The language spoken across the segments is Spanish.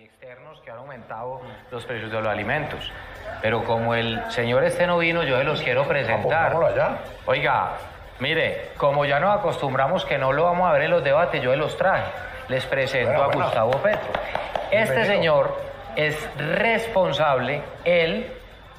y externos que han aumentado los precios de los alimentos. Pero como el señor este no vino, yo se los quiero presentar. Oiga, mire, como ya nos acostumbramos que no lo vamos a ver en los debates, yo se los traje. Les presento a Gustavo Petro. Este señor es responsable, él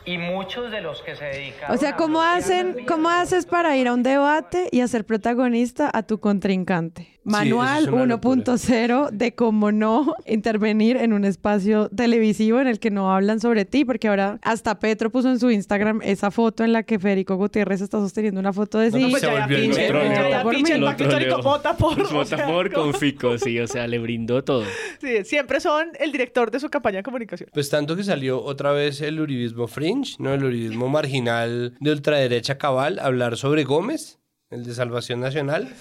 y muchos de los que se dedican. O sea, ¿cómo hacen, cómo haces para ir a un debate y hacer protagonista a tu contrincante? Manual 1.0 de cómo no intervenir en un espacio televisivo en el que no hablan sobre ti, porque ahora hasta Petro puso en su Instagram esa foto en la que Federico Gutiérrez está sosteniendo una foto de sí. pues se volvió el pinche, troleo. ya pinche, el pacto histórico vota por. Vota con Fico, sí, o sea, le brindó todo. Sí, siempre son el director de su campaña de comunicación. Pues tanto que salió otra vez el uribismo fringe, ¿no? El uribismo marginal de ultraderecha cabal, a hablar sobre Gómez, el de Salvación Nacional.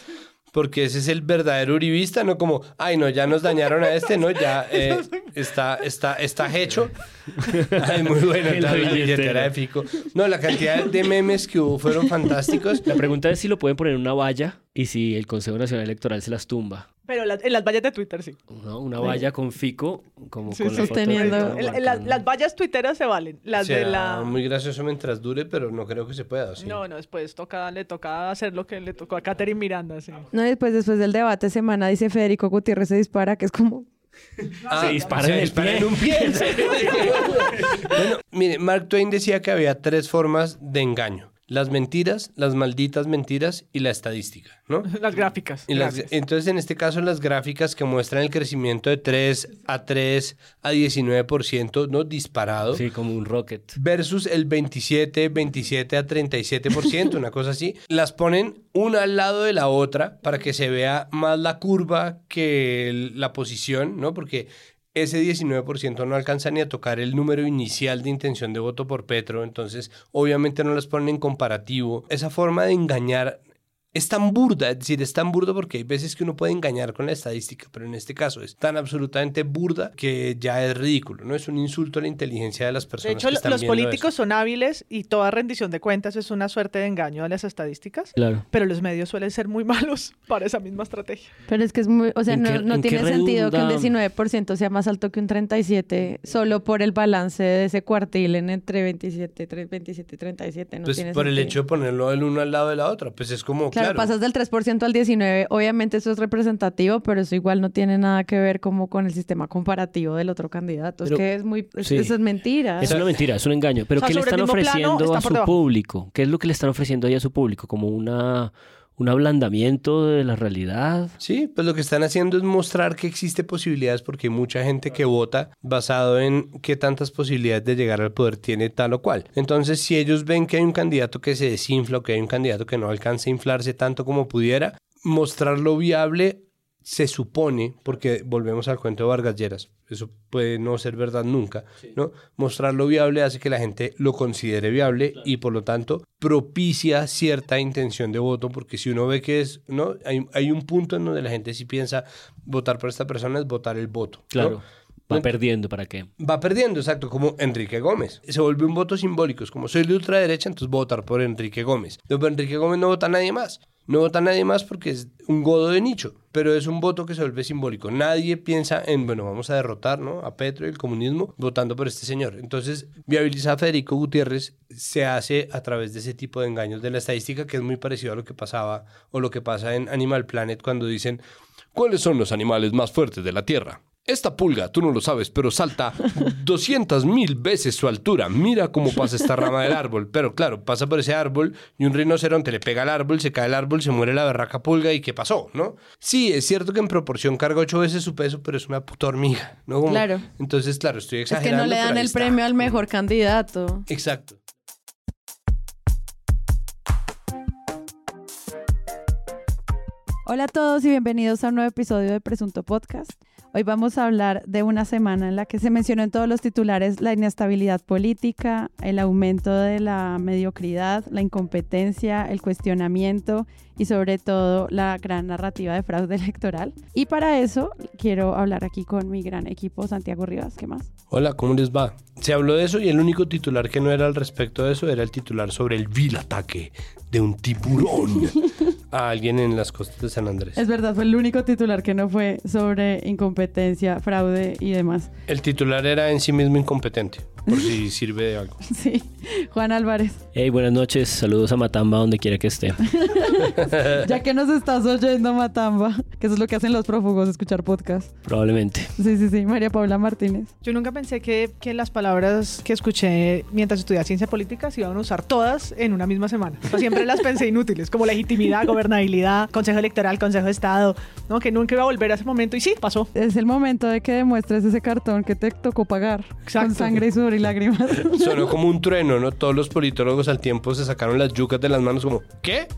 Porque ese es el verdadero uribista, no como, ay, no, ya nos dañaron a este, no, ya eh, está, está, está hecho. Ay, muy bueno, En la billetera. de Fico. No, la cantidad de memes que hubo fueron fantásticos. La pregunta es si lo pueden poner en una valla y si el Consejo Nacional Electoral se las tumba. Pero la- en las vallas de Twitter sí. ¿no? Una valla con Fico, como Sí, con la foto de sosteniendo- Petro El- el- las, vallas tuiteras se valen. Las de la. muy gracioso mientras dure, pero no creo que se pueda. ¿sí? No, no, después toca, le toca hacer lo que le tocó a Catherine Miranda, sí. No, y después, después del debate semana dice Federico Gutiérrez se dispara, que es como... Ah, Se dispara se en el dispara pie. en un pie. bueno, mire, Mark Twain decía que había tres formas de engaño. Las mentiras, las malditas mentiras y la estadística, ¿no? Las gráficas. Y las- Gracias. entonces, en este caso, las gráficas que muestran el crecimiento de 3 a 3 a 19%, ¿no? Disparado. Sí, como un rocket. Versus el 27, 27 a 37%, una cosa así. Las ponen una al lado de la otra para que se vea más la curva que el- la posición, ¿no? Porque ese 19% no alcanza ni a tocar el número inicial de intención de voto por Petro, entonces obviamente no las ponen en comparativo. Esa forma de engañar es tan burda, es decir, es tan burdo porque hay veces que uno puede engañar con la estadística, pero en este caso es tan absolutamente burda que ya es ridículo, ¿no? Es un insulto a la inteligencia de las De personas. hecho, que lo- están los políticos son hábiles y toda rendición de cuentas es una suerte de engaño a las estadísticas. Claro. Pero los medios suelen ser muy malos para esa misma estrategia. Pero es que es muy, o sea, ¿En no, qué- tiene sentido que un redunda? 19% sea más alto que un 37 solo por el balance de ese cuartil en entre 27, tre- 27 y 37. No Pues tiene por el hecho de ponerlo el uno al lado de la otra, pues es como, Claro, claro, pasas del 3% al 19%. Obviamente eso es representativo, pero eso igual no tiene nada que ver como con el sistema comparativo del otro candidato. Pero- es que es muy... sí. Eso es mentira. Es una mentira, es un engaño. Pero O sea, ¿qué le están plano, ofreciendo está a su debajo. público? ¿Qué es lo que le están ofreciendo ahí a su público? ¿Como una, un ablandamiento de la realidad? Sí, pues lo que están haciendo es mostrar que existe posibilidades porque hay mucha gente que vota basado en qué tantas posibilidades de llegar al poder tiene tal o cual. Entonces, si ellos ven que hay un candidato que se desinfla o que hay un candidato que no alcanza a inflarse tanto como pudiera, mostrarlo viable se supone, porque volvemos al cuento de Vargas Lleras, eso puede no ser verdad nunca, ¿no? Mostrarlo viable hace que la gente lo considere viable y por lo tanto propicia cierta intención de voto, porque si uno ve que es, ¿no? Hay, hay un punto en donde la gente sí piensa votar por esta persona es votar el voto. ¿no? Claro. Va perdiendo, ¿para qué? Va perdiendo, exacto, como Enrique Gómez. Se vuelve un voto simbólico. Es como soy de ultraderecha, entonces votar por Enrique Gómez. Pero por Enrique Gómez no vota nadie más. No vota nadie más porque es un godo de nicho, pero es un voto que se vuelve simbólico. Nadie piensa en, bueno, vamos a derrotar ¿no? a Petro y el comunismo votando por este señor. Entonces, viabilizar a Federico Gutiérrez se hace a través de ese tipo de engaños de la estadística, que es muy parecido a lo que pasaba o lo que pasa en Animal Planet cuando dicen, ¿cuáles son los animales más fuertes de la Tierra? Esta pulga, tú no lo sabes, pero salta 200 mil veces su altura. Mira cómo pasa esta rama del árbol. Pero claro, pasa por ese árbol y un rinoceronte le pega al árbol, se cae el árbol, se muere la berraca pulga y ¿qué pasó? ¿No? Sí, es cierto que en proporción carga ocho veces su peso, pero es una puta hormiga. ¿no? Como- Claro. Entonces, claro, estoy Es que exagerando. no le dan el está. premio al mejor candidato. Exacto. Hola a todos y bienvenidos a un nuevo episodio de Presunto Podcast. Hoy vamos a hablar de una semana en la que se mencionó en todos los titulares la inestabilidad política, el aumento de la mediocridad, la incompetencia, el cuestionamiento y sobre todo la gran narrativa de fraude electoral. Y para eso quiero hablar aquí con mi gran equipo Santiago Rivas. ¿Qué más? Hola, ¿cómo les va? Se habló de eso y el único titular que no era al respecto de eso era el titular sobre el vil ataque de un tiburón a alguien en las costas de San Andrés. Es verdad, fue el único titular que no fue sobre incompetencia, fraude y demás. El titular era en sí mismo incompetente, por si sirve de algo. Sí, Juan Álvarez. Hey, buenas noches, saludos a Matamba donde quiera que esté. ya que nos estás oyendo, Matamba, que eso es lo que hacen los prófugos, escuchar podcast. Probablemente. Sí, sí, sí, María Paula Martínez. Yo nunca pensé que, que las palabras que escuché mientras estudiaba ciencia política se iban a usar todas en una misma semana. O sea, siempre las pensé inútiles, como legitimidad, gobernabilidad, consejo electoral, consejo de Estado, ¿no? que nunca iba a volver a ese momento y sí, pasó. Es el momento de que demuestres ese cartón que te tocó pagar con sangre y sudor y lágrimas. Sonó como un trueno, ¿no? Todos los politólogos al tiempo se sacaron las yucas de las manos como, ¿qué?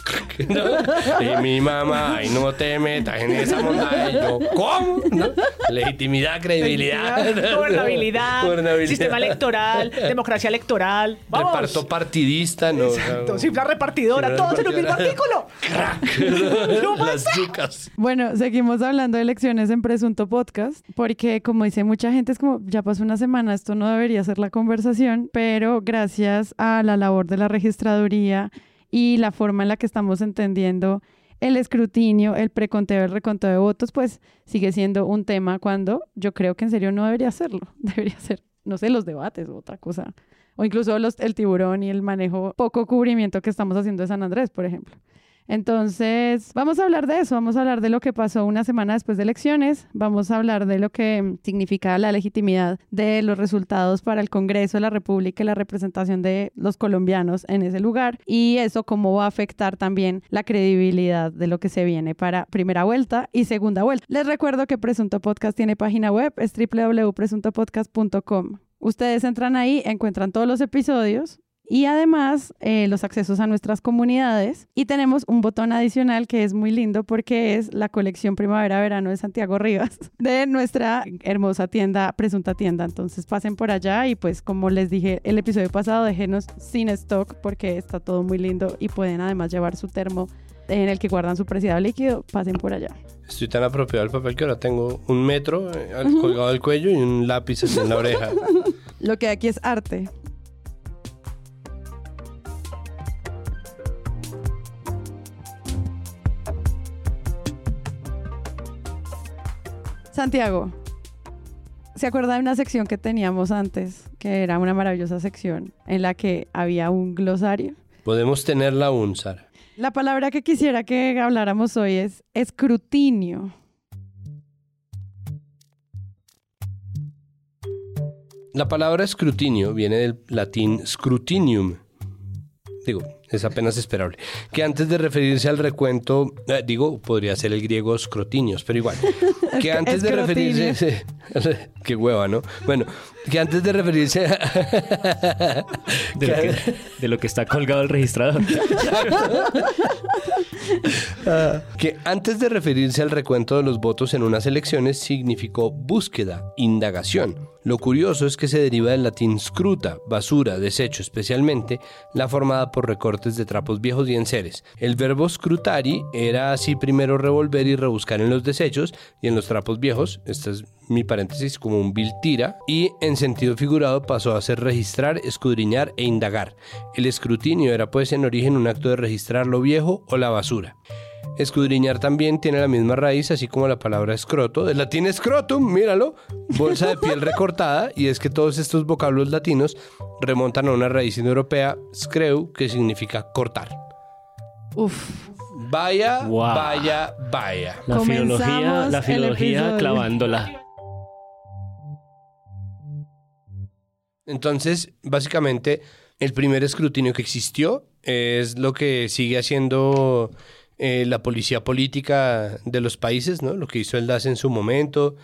Y mi mamá, ay, no te metas en esa montaña. Y yo, ¿cómo? Legitimidad, credibilidad. Gobernabilidad, sistema electoral, democracia electoral. ¡Vamos! Reparto partidista, ¿no? Exacto, cifra repartidora, todo en un mismo artículo. ¡Crack! Las yucas. Bueno, seguimos hablando de elecciones en Presunto Podcast, porque como dice mucha gente, es como, ya pasó una semana, esto no debería ser la conversación, pero gracias a la labor de la registraduría y la forma en la que estamos entendiendo el escrutinio, el preconteo, el reconteo de votos, pues sigue siendo un tema cuando yo creo que en serio no debería serlo. Debería ser, no sé, los debates o otra cosa. O incluso los, el tiburón y el manejo, poco cubrimiento que estamos haciendo de San Andrés, por ejemplo. Entonces, vamos a hablar de eso, vamos a hablar de lo que pasó una semana después de elecciones, vamos a hablar de lo que significa la legitimidad de los resultados para el Congreso de la República y la representación de los colombianos en ese lugar y eso cómo va a afectar también la credibilidad de lo que se viene para primera vuelta y segunda vuelta. Les recuerdo que Presunto Podcast tiene página web, es www.presuntopodcast.com. Ustedes entran ahí, encuentran todos los episodios, y además eh, los accesos a nuestras comunidades. Y tenemos un botón adicional que es muy lindo porque es la colección Primavera-Verano de Santiago Rivas de nuestra hermosa tienda, presunta tienda. Entonces pasen por allá y pues como les dije el episodio pasado, déjenos sin stock porque está todo muy lindo y pueden además llevar su termo en el que guardan su preciado líquido, pasen por allá. Estoy tan apropiado del papel que ahora tengo un metro eh, colgado del cuello y un lápiz en la oreja. Lo que aquí es arte. Santiago, ¿se acuerda de una sección que teníamos antes, que era una maravillosa sección en la que había un glosario? Podemos tenerla aún, Sara. La palabra que quisiera que habláramos hoy es escrutinio. La palabra escrutinio viene del latín scrutinium. Digo, es apenas esperable. Que antes de referirse al recuento, eh, digo, podría ser el griego scrotinios, pero igual. Que antes de referirse. qué hueva, ¿no? Bueno, que antes de referirse. de, lo que, de, lo que, está colgado el registrador. que antes de referirse al recuento de los votos en unas elecciones significó búsqueda, indagación. Lo curioso es que se deriva del latín scruta, basura, desecho especialmente, la formada por recortes de trapos viejos y enseres. El verbo scrutari era así primero revolver y rebuscar en los desechos y en los trapos viejos, esta es mi paréntesis, como un tira y en sentido figurado pasó a ser registrar, escudriñar e indagar. El escrutinio era pues en origen un acto de registrar lo viejo o la basura. Escudriñar también tiene la misma raíz, así como la palabra escroto, del latín scrotum, míralo, bolsa de piel recortada, y es que todos estos vocablos latinos remontan a una raíz indoeuropea, screu, que significa cortar. Uf. Vaya, vaya, vaya. La filología, la filología clavándola. Entonces, básicamente, el primer escrutinio que existió es lo que sigue haciendo eh, la policía política de los países, ¿no? Lo que hizo el DAS en su momento,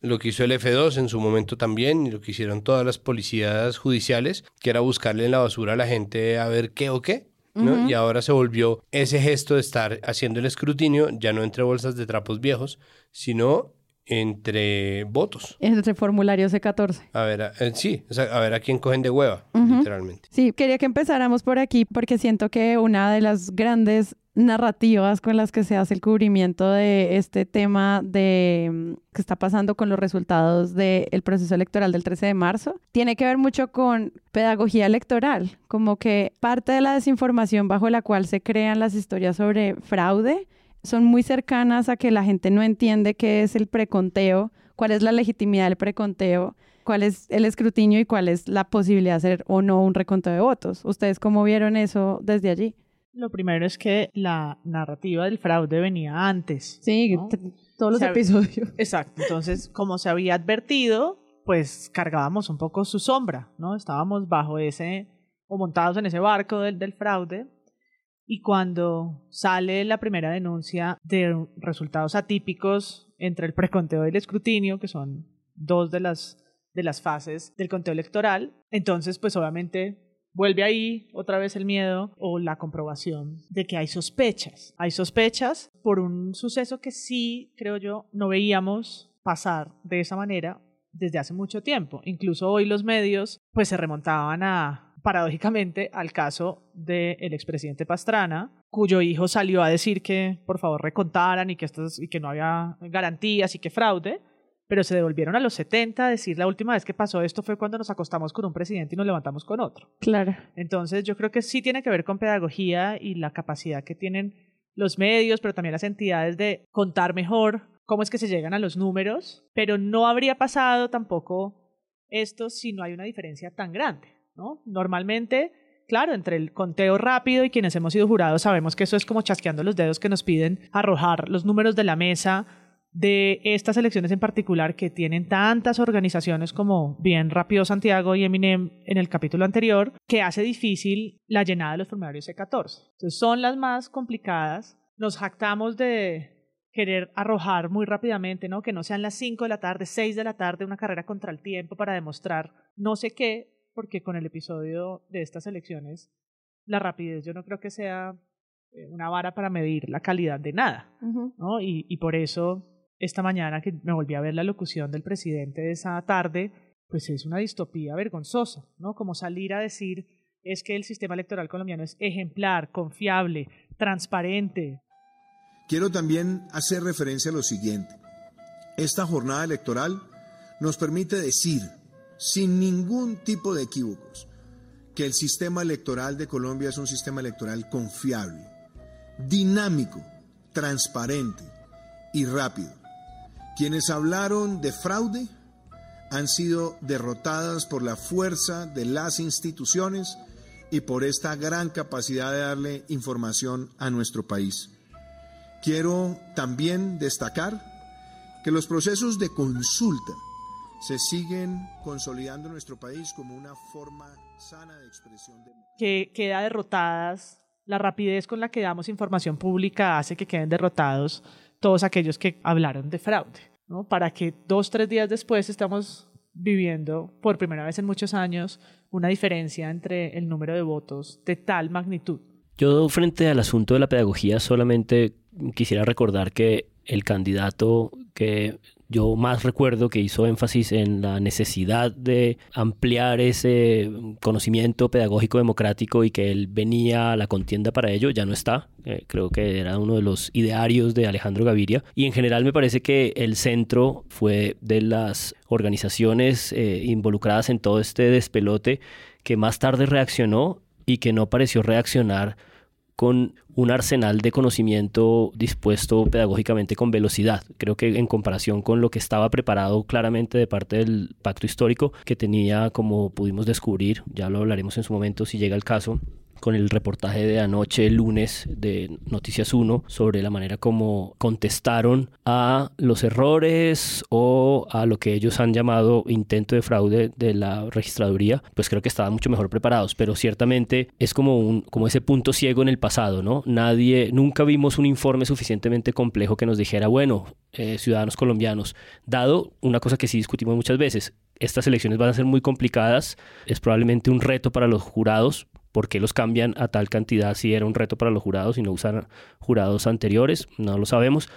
lo que hizo el F2 en su momento también, y lo que hicieron todas las policías judiciales, que era buscarle en la basura a la gente a ver qué o qué. ¿no? Y ahora se volvió ese gesto de estar haciendo el escrutinio, ya no entre bolsas de trapos viejos, sino entre votos. Entre formulario C14. A ver, eh, sí, a ver a quién cogen de hueva, literalmente. Sí, quería que empezáramos por aquí porque siento que una de las grandes narrativas con las que se hace el cubrimiento de este tema de mm, que está pasando con los resultados del proceso electoral del 13 de marzo tiene que ver mucho con pedagogía electoral, como que parte de la desinformación bajo la cual se crean las historias sobre fraude son muy cercanas a que la gente no entiende qué es el preconteo, cuál es la legitimidad del preconteo, cuál es el escrutinio y cuál es la posibilidad de hacer o no un reconteo de votos. ¿Ustedes cómo vieron eso desde allí? Lo primero es que la narrativa del fraude venía antes. Sí, todos los episodios. Exacto. Entonces, como se había advertido, pues cargábamos un poco su sombra, ¿no? Estábamos bajo ese, o montados en ese barco del, del fraude. Y cuando sale la primera denuncia de resultados atípicos entre el preconteo y el escrutinio, que son dos de las, de las fases del conteo electoral, entonces pues obviamente vuelve ahí otra vez el miedo o la comprobación de que hay sospechas. Hay sospechas por un suceso que sí, creo yo, no veíamos pasar de esa manera desde hace mucho tiempo. Incluso hoy los medios pues se remontaban a, paradójicamente, al caso del expresidente Pastrana, cuyo hijo salió a decir que por favor recontaran y que, y que no había garantías y que fraude pero se devolvieron a los 70 a decir la última vez que pasó esto fue cuando nos acostamos con un presidente y nos levantamos con otro. Claro. Entonces yo creo que sí tiene que ver con pedagogía y la capacidad que tienen los medios, pero también las entidades de contar mejor cómo es que se llegan a los números, pero no habría pasado tampoco esto si no hay una diferencia tan grande, ¿no? Normalmente claro, entre el conteo rápido y quienes hemos sido jurados sabemos que eso es como chasqueando los dedos que nos piden arrojar los números de la mesa de estas elecciones en particular que tienen tantas organizaciones como bien Rápido Santiago y Eminem en el capítulo anterior, que hace difícil la llenada de los formularios C14. Entonces son las más complicadas. Nos jactamos de querer arrojar muy rápidamente, ¿no? Que no sean las 5 de la tarde, 6 de la tarde, una carrera contra el tiempo para demostrar no sé qué, porque con el episodio de estas elecciones, la rapidez yo no creo que sea eh, una vara para medir la calidad de nada, ¿no? Y, y por eso esta mañana que me volví a ver la locución del presidente de esa tarde, pues es una distopía vergonzosa, ¿no? Como salir a decir es que el sistema electoral colombiano es ejemplar, confiable, transparente. Quiero también hacer referencia a lo siguiente. Esta jornada electoral nos permite decir, sin ningún tipo de equívocos, que el sistema electoral de Colombia es un sistema electoral confiable, dinámico, transparente y rápido quienes hablaron de fraude han sido derrotadas por la fuerza de las instituciones y por esta gran capacidad de darle información a nuestro país. Quiero también destacar que los procesos de consulta se siguen consolidando en nuestro país como una forma sana de expresión Que queda derrotadas, la rapidez con la que damos información pública hace que queden derrotados todos aquellos que hablaron de fraude, ¿no? Para que dos, tres días después estamos viviendo por primera vez en muchos años una diferencia entre el número de votos de tal magnitud. Yo frente al asunto de la pedagogía solamente quisiera recordar que el candidato que yo más recuerdo que hizo énfasis en la necesidad de ampliar ese conocimiento pedagógico democrático y que él venía a la contienda para ello, ya no está. Eh, creo que era uno de los idearios de Alejandro Gaviria. Y en general me parece que el centro fue de las organizaciones eh, involucradas en todo este despelote que más tarde reaccionó y que no pareció reaccionar con un arsenal de conocimiento dispuesto pedagógicamente con velocidad. Creo que en comparación con lo que estaba preparado claramente de parte del pacto histórico, que tenía, como pudimos descubrir, ya lo hablaremos en su momento si llega el caso, con el reportaje de anoche, lunes, de Noticias 1, sobre la manera como contestaron a los errores o a lo que ellos han llamado intento de fraude de la registraduría, pues creo que estaban mucho mejor preparados, pero ciertamente es como, un, como ese punto ciego en el pasado, ¿no? Nadie, nunca vimos un informe suficientemente complejo que nos dijera, bueno, eh, ciudadanos colombianos, dado una cosa que sí discutimos muchas veces, estas elecciones van a ser muy complicadas, es probablemente un reto para los jurados, ¿Por qué los cambian a tal cantidad si era un reto para los jurados y no usan jurados anteriores? No lo sabemos.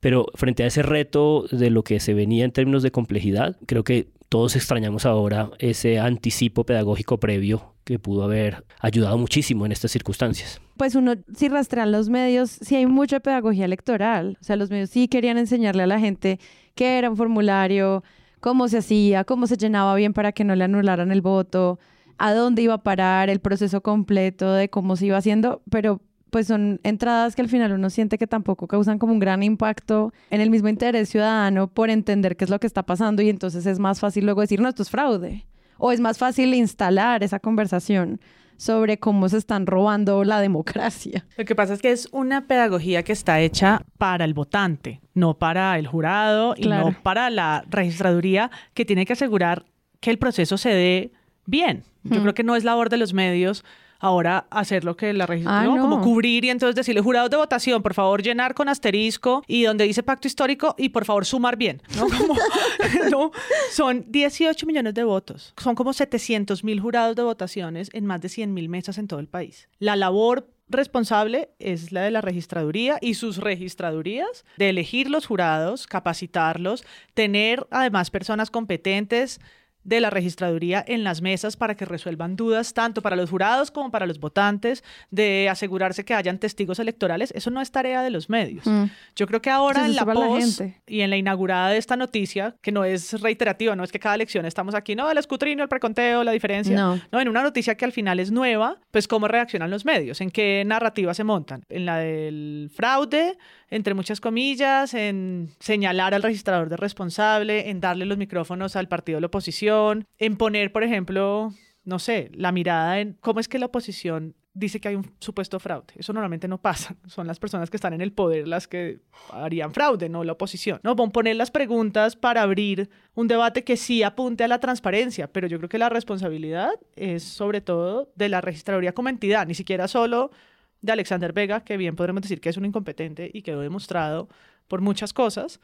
Pero frente a ese reto de lo que se venía en términos de complejidad, creo que todos extrañamos ahora ese anticipo pedagógico previo que pudo haber ayudado muchísimo en estas circunstancias. Pues uno, si rastrean los medios, sí hay mucha pedagogía electoral. O sea, los medios sí querían enseñarle a la gente qué era un formulario, cómo se hacía, cómo se llenaba bien para que no le anularan el voto, a dónde iba a parar, el proceso completo de cómo se iba haciendo, pero pues son entradas que al final uno siente que tampoco causan como un gran impacto en el mismo interés ciudadano por entender qué es lo que está pasando y entonces es más fácil luego decir, no, esto es fraude. O es más fácil instalar esa conversación sobre cómo se están robando la democracia. Lo que pasa es que es una pedagogía que está hecha para el votante, no para el jurado y no para la registraduría que tiene que asegurar que el proceso se dé bien. Yo creo que no es labor de los medios ahora hacer lo que la registraduría, ah, como cubrir y entonces decirle jurados de votación, por favor llenar con asterisco y donde dice pacto histórico y por favor sumar bien, ¿no? ¿no? Son 18 millones de votos, son como 700 mil jurados de votaciones en más de 100 mil mesas en todo el país. La labor responsable es la de la registraduría y sus registradurías de elegir los jurados, capacitarlos, tener además personas competentes de la registraduría en las mesas para que resuelvan dudas tanto para los jurados como para los votantes, de asegurarse que hayan testigos electorales. Eso no es tarea de los medios. Mm. Yo creo que ahora en la post y en la inaugurada de esta noticia, que no es reiterativa, no es que cada elección estamos aquí, no, el escrutinio, el preconteo, la diferencia. No. no, en una noticia que al final es nueva, pues cómo reaccionan los medios, en qué narrativa se montan. En la del fraude, entre muchas comillas, en señalar al registrador de responsable, en darle los micrófonos al partido de la oposición, en poner, por ejemplo, no sé, la mirada en cómo es que la oposición dice que hay un supuesto fraude. Eso normalmente no pasa. Son las personas que están en el poder las que harían fraude, no la oposición. No, van a poner las preguntas para abrir un debate que sí apunte a la transparencia, pero yo creo que la responsabilidad es sobre todo de la registraduría como entidad, ni siquiera solo de Alexander Vega, que bien podremos decir que es un incompetente y quedó demostrado por muchas cosas,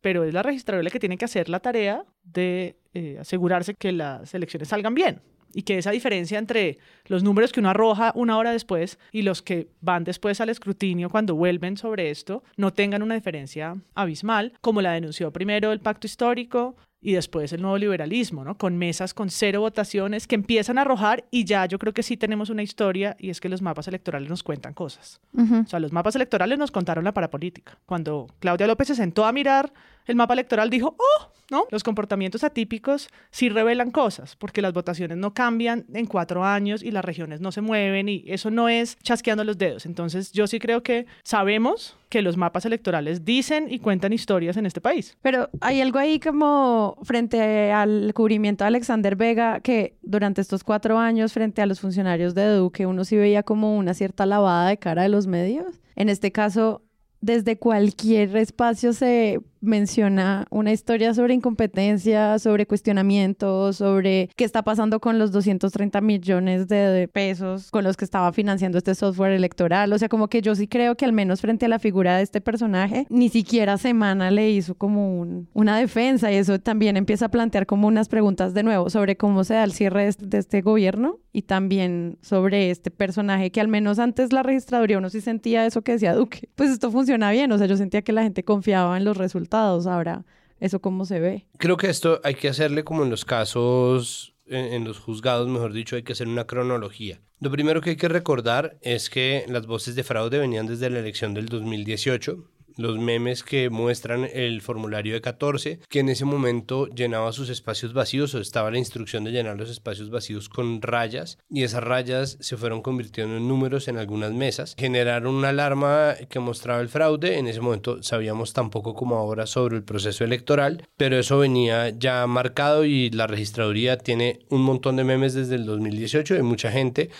pero es la registradora la que tiene que hacer la tarea de eh, asegurarse que las elecciones salgan bien y que esa diferencia entre los números que uno arroja una hora después y los que van después al escrutinio cuando vuelven sobre esto no tengan una diferencia abismal, como la denunció primero el pacto histórico, y después el nuevo liberalismo, ¿no? Con mesas con cero votaciones que empiezan a arrojar y ya yo creo que sí tenemos una historia y es que los mapas electorales nos cuentan cosas. O sea, los mapas electorales nos contaron la parapolítica. Cuando Claudia López se sentó a mirar el mapa electoral dijo, oh, ¿no? Los comportamientos atípicos sí revelan cosas, porque las votaciones no cambian en cuatro años y las regiones no se mueven y eso no es chasqueando los dedos. Entonces yo sí creo que sabemos que los mapas electorales dicen y cuentan historias en este país. Pero hay algo ahí como frente al cubrimiento de Alexander Vega, que durante estos cuatro años frente a los funcionarios de Duque uno sí veía como una cierta lavada de cara de los medios. En este caso, desde cualquier espacio se menciona una historia sobre incompetencia, sobre cuestionamiento, sobre qué está pasando con los 230 millones de pesos con los que estaba financiando este software electoral. O sea, como que yo sí creo que al menos frente a la figura de este personaje, ni siquiera Semana le hizo como una defensa y eso también empieza a plantear como unas preguntas de nuevo sobre cómo se da el cierre de este, de este gobierno y también sobre este personaje que al menos antes la registraduría uno sí sentía eso que decía Duque. Pues esto funciona bien, o sea, yo sentía que la gente confiaba en los resultados ahora. ¿Eso cómo se ve? Creo que esto hay que hacerle como en los casos, en, los juzgados, mejor dicho, hay que hacer una cronología. Lo primero que hay que recordar es que las voces de fraude venían desde la elección del 2018 los memes que muestran el formulario de 14, que en ese momento llenaba sus espacios vacíos o estaba la instrucción de llenar los espacios vacíos con rayas y esas rayas se fueron convirtiendo en números en algunas mesas, generaron una alarma que mostraba el fraude, en ese momento sabíamos tampoco como ahora sobre el proceso electoral, pero eso venía ya marcado y la registraduría tiene un montón de memes desde el 2018 de mucha gente,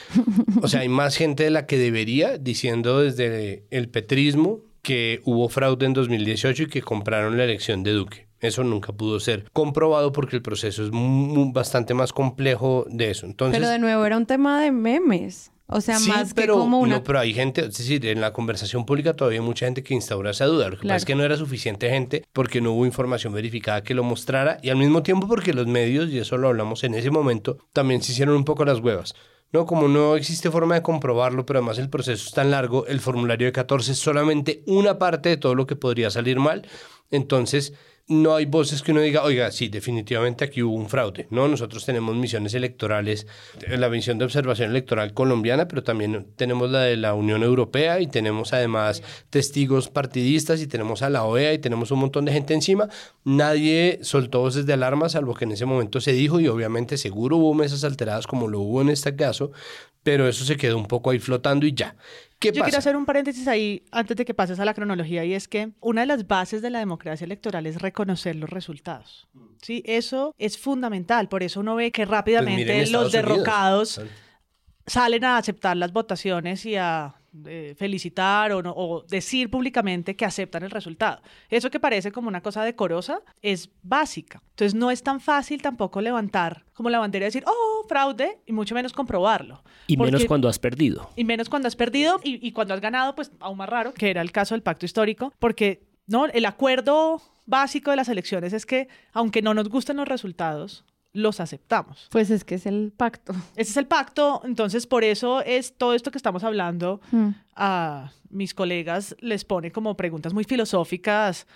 o sea, hay más gente de la que debería diciendo desde el petrismo que hubo fraude en 2018 y que compraron la elección de Duque. Eso nunca pudo ser comprobado porque el proceso es bastante más complejo de eso. Entonces, pero de nuevo era un tema de memes. O sea, más que como una... No, pero hay gente, es decir, en la conversación pública todavía hay mucha gente que instaura esa duda. Lo que pasa es que no era suficiente gente porque no hubo información verificada que lo mostrara y al mismo tiempo porque los medios, y eso lo hablamos en ese momento, también se hicieron un poco las huevas. No, como no existe forma de comprobarlo, pero además el proceso es tan largo, el formulario de 14 es solamente una parte de todo lo que podría salir mal Entonces, no hay voces que uno diga, oiga, sí, definitivamente aquí hubo un fraude. No, nosotros tenemos misiones electorales, la misión de observación electoral colombiana, pero también tenemos la de la Unión Europea y tenemos además testigos partidistas y tenemos a la OEA y tenemos un montón de gente encima. Nadie soltó voces de alarma, salvo que en ese momento se dijo y obviamente seguro hubo mesas alteradas como lo hubo en este caso, pero eso se quedó un poco ahí flotando y ya. Yo quiero hacer un paréntesis ahí antes de que pases a la cronología y es que una de las bases de la democracia electoral es reconocer los resultados. Sí, eso es fundamental. Por eso uno ve que rápidamente pues los derrocados salen a aceptar las votaciones y a felicitar o, o, decir públicamente que aceptan el resultado. Eso que parece como una cosa decorosa es básica. Entonces no es tan fácil tampoco levantar como la bandera y decir, oh, fraude, y mucho menos comprobarlo. Y menos cuando has perdido. Y menos cuando has perdido y, y cuando has ganado, pues aún más raro, que era el caso del pacto histórico, porque no, el acuerdo básico de las elecciones es que aunque no nos gusten los resultados, los aceptamos. Pues es que es el pacto. Ese es el pacto, entonces por eso es todo esto que estamos hablando hmm. a mis colegas les pone como preguntas muy filosóficas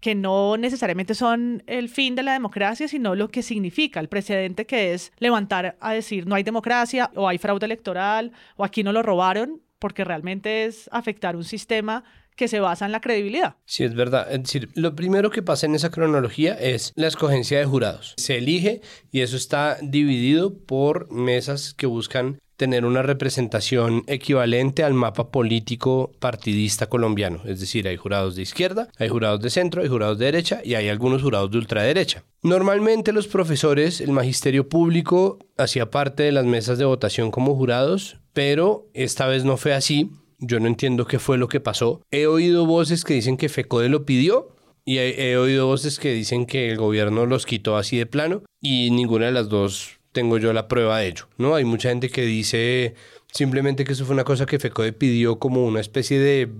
que no necesariamente son el fin de la democracia, sino lo que significa el precedente que es levantar a decir no hay democracia o hay fraude electoral o aquí no lo robaron, porque realmente es afectar un sistema que se basa en la credibilidad. Sí, es verdad. Es decir, lo primero que pasa en esa cronología es la escogencia de jurados. Se elige y eso está dividido por mesas que buscan tener una representación equivalente al mapa político partidista colombiano. Es decir, hay jurados de izquierda, hay jurados de centro, hay jurados de derecha y hay algunos jurados de ultraderecha. Normalmente los profesores, el magisterio público, hacía parte de las mesas de votación como jurados, pero esta vez no fue así yo no entiendo qué fue lo que pasó. He oído voces que dicen que FECODE lo pidió y he, oído voces que dicen que el gobierno los quitó así de plano y ninguna de las dos tengo yo la prueba de ello, ¿no? Hay mucha gente que dice simplemente que eso fue una cosa que FECODE pidió como una especie de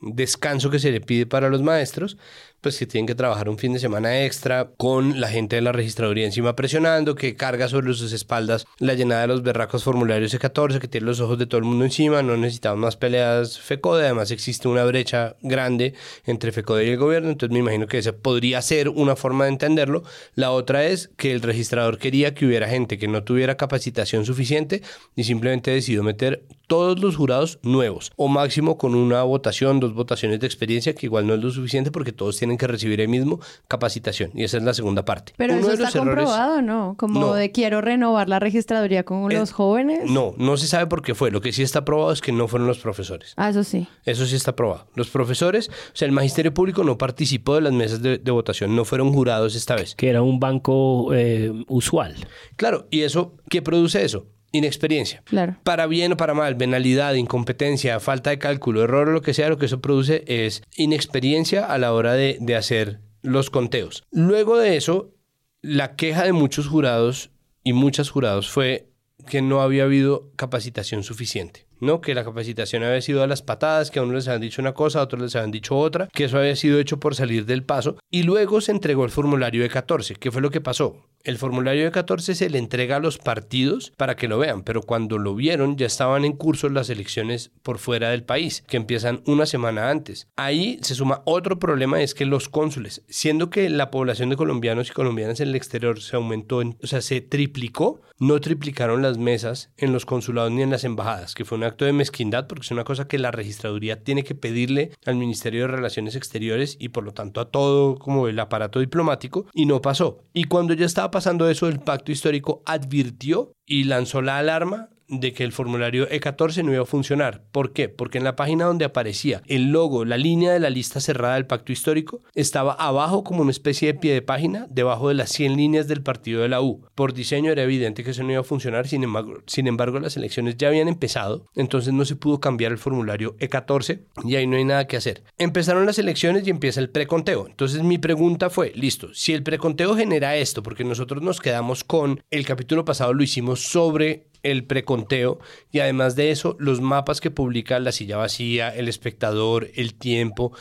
descanso que se le pide para los maestros, pues que tienen que trabajar un fin de semana extra con la gente de la registraduría encima presionando, que carga sobre sus espaldas la llenada de los berracos formularios C14, que tiene los ojos de todo el mundo encima, no necesitamos más peleas FECODE, además existe una brecha grande entre FECODE y el gobierno, entonces me imagino que esa podría ser una forma de entenderlo. La otra es que el registrador quería que hubiera gente que no tuviera capacitación suficiente y simplemente decidió meter todos los jurados nuevos, o máximo con una votación, dos votaciones de experiencia, que igual no es lo suficiente porque todos tienen que recibir el mismo capacitación. Y esa es la segunda parte. Pero eso está comprobado, ¿no? Como de quiero renovar la registraduría con los jóvenes. No, no se sabe por qué fue. Lo que sí está probado es que no fueron los profesores. Ah, eso sí. Eso sí está probado. Los profesores, o sea, el magisterio público no participó de las mesas de, votación, no fueron jurados esta vez. Que era un banco eh, usual. Claro, y eso, ¿qué produce eso? Inexperiencia. Claro. Para bien o para mal, venalidad, incompetencia, falta de cálculo, error o lo que sea, lo que eso produce es inexperiencia a la hora de, de hacer los conteos. Luego de eso, la queja de muchos jurados y muchas jurados fue que no había habido capacitación suficiente. ¿no? Que la capacitación había sido a las patadas, que a unos les habían dicho una cosa, a otros les habían dicho otra, que eso había sido hecho por salir del paso. Y luego se entregó el formulario de 14. ¿Qué fue lo que pasó? El formulario de 14 se le entrega a los partidos para que lo vean, pero cuando lo vieron ya estaban en curso las elecciones por fuera del país, que empiezan una semana antes. Ahí se suma otro problema, es que los cónsules, siendo que la población de colombianos y colombianas en el exterior se aumentó, o sea, se triplicó, no triplicaron las mesas en los consulados ni en las embajadas, que fue un acto de mezquindad porque es una cosa que la registraduría tiene que pedirle al Ministerio de Relaciones Exteriores y por lo tanto a todo como el aparato diplomático y no pasó. Y cuando ya estaba pasando eso, el pacto histórico advirtió y lanzó la alarma de que el formulario E14 no iba a funcionar. ¿Por qué? Porque en la página donde aparecía el logo, la línea de la lista cerrada del pacto histórico, estaba abajo como una especie de pie de página, debajo de las 100 líneas del partido de la U. Por diseño era evidente que eso no iba a funcionar, sin embargo, sin embargo las elecciones ya habían empezado, entonces no se pudo cambiar el formulario E14 y ahí no hay nada que hacer. Empezaron las elecciones y empieza el preconteo. Entonces mi pregunta fue, listo, si el preconteo genera esto, porque nosotros nos quedamos con, el capítulo pasado lo hicimos sobre el preconteo y además de eso los mapas que publica La Silla Vacía, El Espectador, El Tiempo,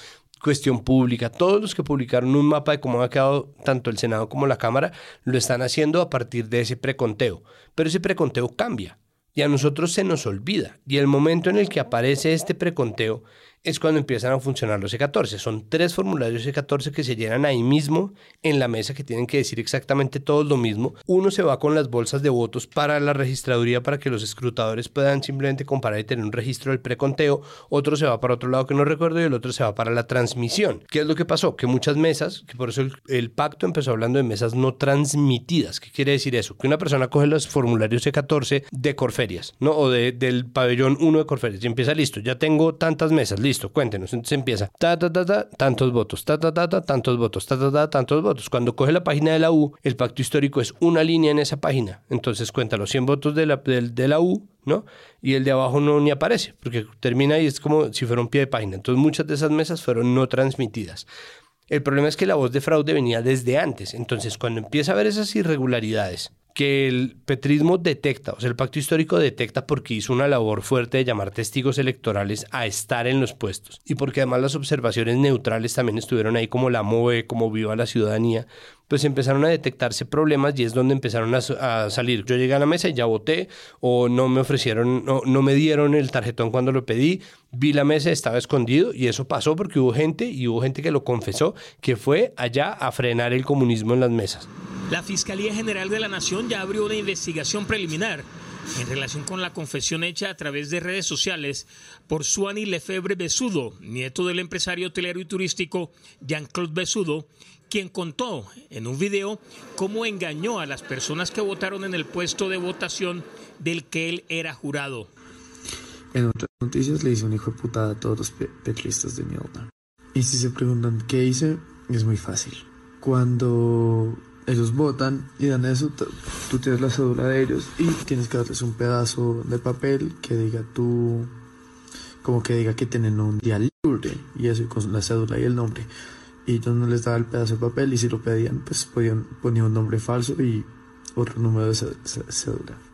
Cuestión Pública, todos los que publicaron un mapa de cómo ha quedado tanto el Senado como la Cámara, lo están haciendo a partir de ese preconteo. Pero ese preconteo cambia y a nosotros se nos olvida. Y el momento en el que aparece este preconteo es cuando empiezan a funcionar los C14. Son tres formularios C14 que se llenan ahí mismo en la mesa que tienen que decir exactamente todo lo mismo. Uno se va con las bolsas de votos para la registraduría para que los escrutadores puedan simplemente comparar y tener un registro del preconteo. Otro se va para otro lado que no recuerdo y el otro se va para la transmisión. ¿Qué es lo que pasó? Que muchas mesas, que por eso el, pacto empezó hablando de mesas no transmitidas. ¿Qué quiere decir eso? Que una persona coge los formularios C14 de Corferias, ¿no? O de, del pabellón 1 de Corferias y empieza listo. Ya tengo tantas mesas, listo listo, cuéntenos. Entonces empieza, ta, ta, ta, ta, tantos votos, ta, ta, ta, ta, tantos votos, ta, ta, ta, tantos votos. Cuando coge la página de la U, el pacto histórico es una línea en esa página. Entonces cuenta los 100 votos de la, de, la U, ¿no? Y el de abajo no ni aparece, porque termina y es como si fuera un pie de página. Entonces muchas de esas mesas fueron no transmitidas. El problema es que la voz de fraude venía desde antes. Entonces, cuando empieza a ver esas irregularidades que el petrismo detecta, o sea, el pacto histórico detecta porque hizo una labor fuerte de llamar testigos electorales a estar en los puestos y porque además las observaciones neutrales también estuvieron ahí como la MOVE, como Viva la Ciudadanía, pues empezaron a detectarse problemas y es donde empezaron a, a, salir. Yo llegué a la mesa y ya voté o no me ofrecieron, no, no me dieron el tarjetón cuando lo pedí, vi la mesa, estaba escondido y eso pasó porque hubo gente y hubo gente que lo confesó que fue allá a frenar el comunismo en las mesas. La Fiscalía General de la Nación ya abrió una investigación preliminar en relación con la confesión hecha a través de redes sociales por Suani Lefebvre Besudo, nieto del empresario hotelero y turístico Jean-Claude Besudo, quien contó en un video cómo engañó a las personas que votaron en el puesto de votación del que él era jurado. En otras noticias le hice un hijo de putada a todos los pe petristas de mierda. Y si se preguntan qué hice, es muy fácil. Cuando ellos votan y dan eso, tú tienes la cédula de ellos y tienes que darles un pedazo de papel que diga tú, como que diga que tienen un día libre y eso con la cédula y el nombre. Y yo no les daba el pedazo de papel y si lo pedían, pues podían, ponían un nombre falso y otro número de cédula.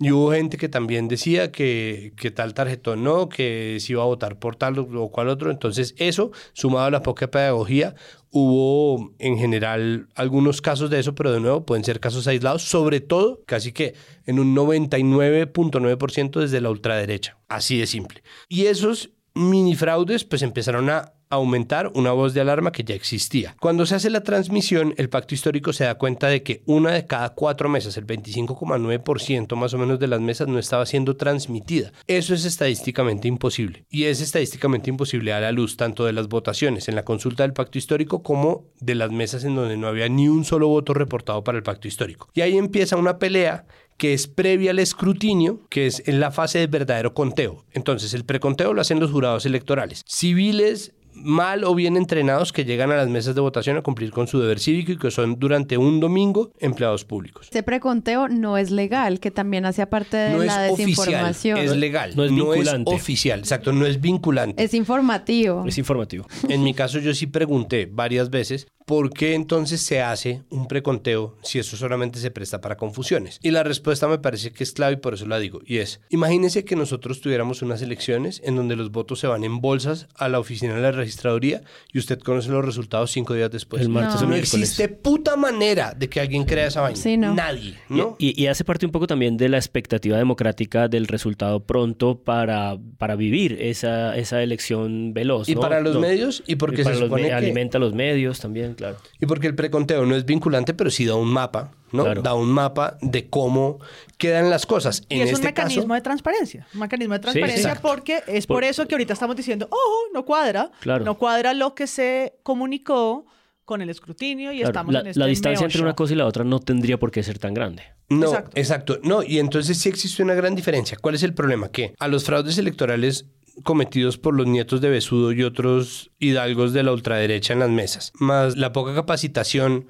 Y hubo gente que también decía que, tal tarjetón no, que se iba a votar por tal o cual otro. Entonces eso, sumado a la poca pedagogía, hubo en general algunos casos de eso, pero de nuevo pueden ser casos aislados, sobre todo casi que en un 99.9% desde la ultraderecha. Así de simple. Y esos mini fraudes pues empezaron a aumentar una voz de alarma que ya existía. Cuando se hace la transmisión, el pacto histórico se da cuenta de que una de cada cuatro mesas, el 25,9% más o menos de las mesas, no estaba siendo transmitida. Eso es estadísticamente imposible. Y es estadísticamente imposible a la luz tanto de las votaciones en la consulta del pacto histórico como de las mesas en donde no había ni un solo voto reportado para el pacto histórico. Y ahí empieza una pelea que es previa al escrutinio, que es en la fase de verdadero conteo. Entonces, el preconteo lo hacen los jurados electorales. Civiles mal o bien entrenados que llegan a las mesas de votación a cumplir con su deber cívico y que son durante un domingo empleados públicos. Ese preconteo no es legal, que también hacía parte de no la es desinformación. Oficial, es legal, no es vinculante. No es oficial, exacto, no es vinculante. Es informativo. Es informativo. En mi caso yo sí pregunté varias veces ¿por qué entonces se hace un preconteo si eso solamente se presta para confusiones? Y la respuesta me parece que es clave y por eso la digo. Y es, imagínense que nosotros tuviéramos unas elecciones en donde los votos se van en bolsas a la oficina de la registraduría y usted conoce los resultados cinco días después. El martes no, o no existe puta manera de que alguien crea esa vaina. Sí, no. Nadie, ¿no? Y, y, hace parte un poco también de la expectativa democrática del resultado pronto para, para vivir esa, esa elección veloz. Y para los No. medios y porque Y para se supone que... alimenta a los medios también, claro. Y porque el preconteo no es vinculante, pero sí da un mapa, ¿no? Claro. Da un mapa de cómo quedan las cosas. Y en es un este mecanismo caso, de transparencia. Un mecanismo de transparencia porque es por, Por- eso que ahorita estamos diciendo, ojo, no cuadra. Claro. No cuadra lo que se comunicó con el escrutinio y Claro, estamos la, en este la distancia entre una cosa y la otra no tendría por qué ser tan grande. No, Exacto. exacto. No, y entonces sí existe una gran diferencia. ¿Cuál es el problema? Que a los fraudes electorales cometidos por los nietos de Besudo y otros hidalgos de la ultraderecha en las mesas, más la poca capacitación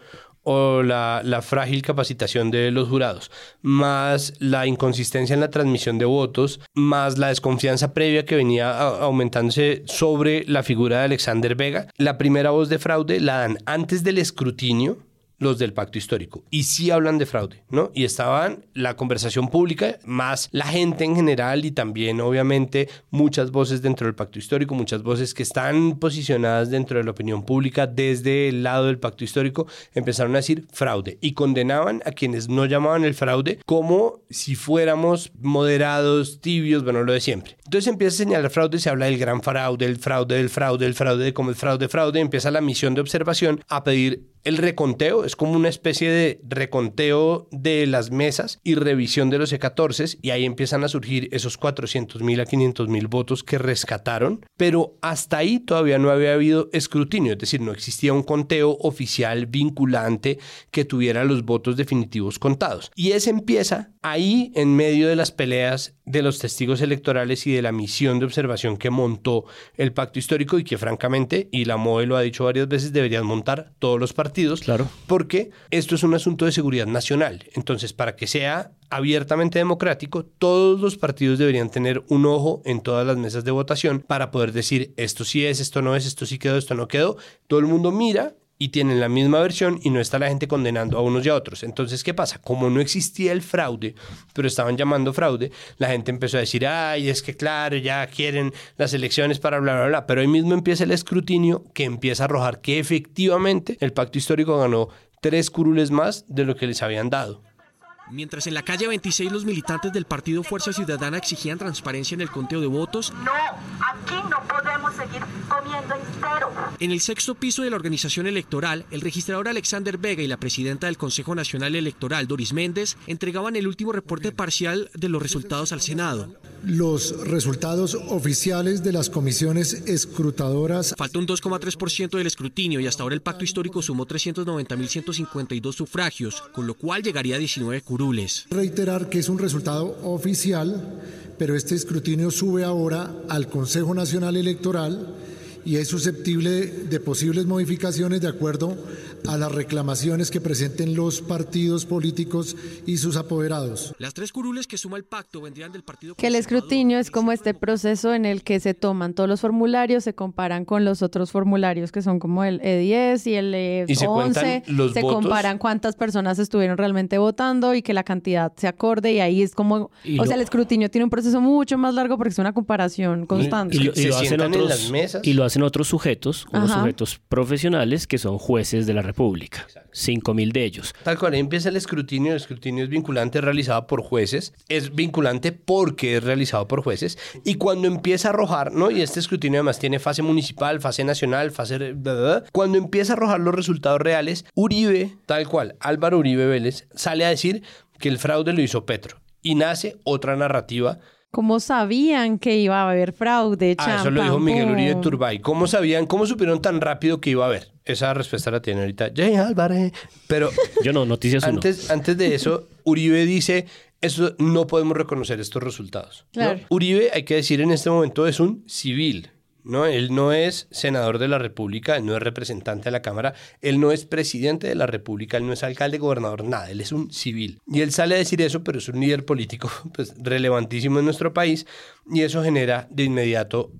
o la, la frágil capacitación de los jurados, más la inconsistencia en la transmisión de votos, más la desconfianza previa que venía aumentándose sobre la figura de Alexander Vega, la primera voz de fraude la dan antes del escrutinio los del pacto histórico y sí hablan de fraude, ¿no? Y estaban la conversación pública, más la gente en general y también obviamente muchas voces dentro del pacto histórico, muchas voces que están posicionadas dentro de la opinión pública desde el lado del pacto histórico, empezaron a decir fraude y condenaban a quienes no llamaban el fraude como si fuéramos moderados, tibios, bueno, lo de siempre. Entonces empieza a señalar fraude, se habla del gran fraude, el fraude, del fraude, el fraude, de cómo el fraude, fraude, empieza la misión de observación a pedir el reconteo es como una especie de reconteo de las mesas y revisión de los E14 y ahí empiezan a surgir esos 400 mil a 500 mil votos que rescataron, pero hasta ahí todavía no había habido escrutinio, es decir, no existía un conteo oficial vinculante que tuviera los votos definitivos contados. Y ese empieza ahí en medio de las peleas de los testigos electorales y de la misión de observación que montó el pacto histórico y que francamente, y la MOE lo ha dicho varias veces, deberían montar todos los partidos, claro. porque esto es un asunto de seguridad nacional. Entonces, para que sea abiertamente democrático, todos los partidos deberían tener un ojo en todas las mesas de votación para poder decir esto sí es, esto no es, esto sí quedó, esto no quedó. Todo el mundo mira y tienen la misma versión y no está la gente condenando a unos y a otros. Entonces, ¿qué pasa? Como no existía el fraude, pero estaban llamando fraude, la gente empezó a decir, ay, es que claro, ya quieren las elecciones para bla, bla, bla. Pero ahí mismo empieza el escrutinio que empieza a arrojar que efectivamente el pacto histórico ganó tres curules más de lo que les habían dado. Mientras en la calle 26 los militantes del Partido Fuerza Ciudadana exigían transparencia en el conteo de votos. No, aquí no podemos seguir comiendo entero. En el sexto piso de la organización electoral, el registrador Alexander Vega y la presidenta del Consejo Nacional Electoral, Doris Méndez, entregaban el último reporte parcial de los resultados al Senado. Los resultados oficiales de las comisiones escrutadoras. Falta un 2,3% del escrutinio y hasta ahora el pacto histórico sumó 390.152 sufragios, con lo cual llegaría a 19 curules. Reiterar que es un resultado oficial, pero este escrutinio sube ahora al Consejo Nacional Electoral y es susceptible de posibles modificaciones de acuerdo a las reclamaciones que presenten los partidos políticos y sus apoderados. Las tres curules que suma el pacto vendrían del partido. Que el escrutinio es como este proceso en el que se toman todos los formularios, se comparan con los otros formularios que son como el E10 y el E11, se, se comparan cuántas personas estuvieron realmente votando y que la cantidad se acorde y ahí es como, o sea, el escrutinio tiene un proceso mucho más largo porque es una comparación constante. Y, lo, hacen otros, y lo hacen otros sujetos, unos sujetos profesionales que son jueces de la República. Cinco mil de ellos. Tal cual, empieza el escrutinio. El escrutinio es vinculante, realizado por jueces. Es vinculante porque es realizado por jueces. Y cuando empieza a arrojar, ¿no? Y este escrutinio además tiene fase municipal, fase nacional, fase... Cuando empieza a arrojar los resultados reales, Uribe, tal cual, Álvaro Uribe Vélez, sale a decir que el fraude lo hizo Petro. Y nace otra narrativa ¿Cómo sabían que iba a haber fraude? Ah, eso lo dijo Miguel Uribe Turbay. ¿Cómo sabían, cómo supieron tan rápido que iba a haber? Esa respuesta la tiene ahorita Jay Álvarez. Pero yo no, noticias antes, antes de eso, Uribe dice, eso no podemos reconocer estos resultados. Claro. Uribe, hay que decir en este momento, es un civil. ¿No? Él no es senador de la República, él no es representante de la Cámara, él no es presidente de la República, él no es alcalde, gobernador, nada, él es un civil. Y él sale a decir eso, pero es un líder político pues, relevantísimo en nuestro país y eso genera de inmediato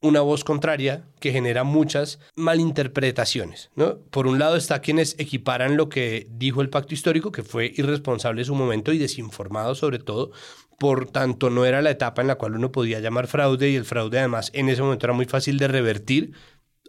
una voz contraria que genera muchas malinterpretaciones. ¿no? Por un lado está quienes equiparan lo que dijo el pacto histórico, que fue irresponsable en su momento y desinformado sobre todo, por tanto no era la etapa en la cual uno podía llamar fraude y el fraude además en ese momento era muy fácil de revertir,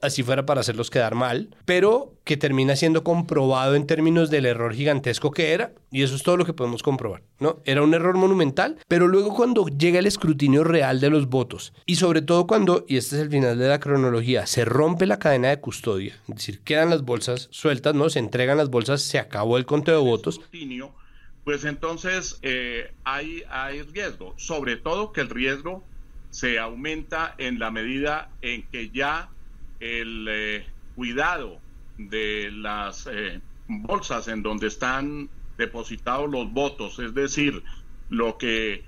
así fuera para hacerlos quedar mal, pero que termina siendo comprobado en términos del error gigantesco que era, y eso es todo lo que podemos comprobar, ¿no? Era un error monumental, pero luego cuando llega el escrutinio real de los votos, y sobre todo cuando, y este es el final de la cronología, se rompe la cadena de custodia, es decir, quedan las bolsas sueltas, ¿no? Se entregan las bolsas, se acabó el conteo de votos pues entonces eh, hay, hay riesgo, sobre todo que el riesgo se aumenta en la medida en que ya el eh, cuidado de las eh, bolsas en donde están depositados los votos, es decir, lo que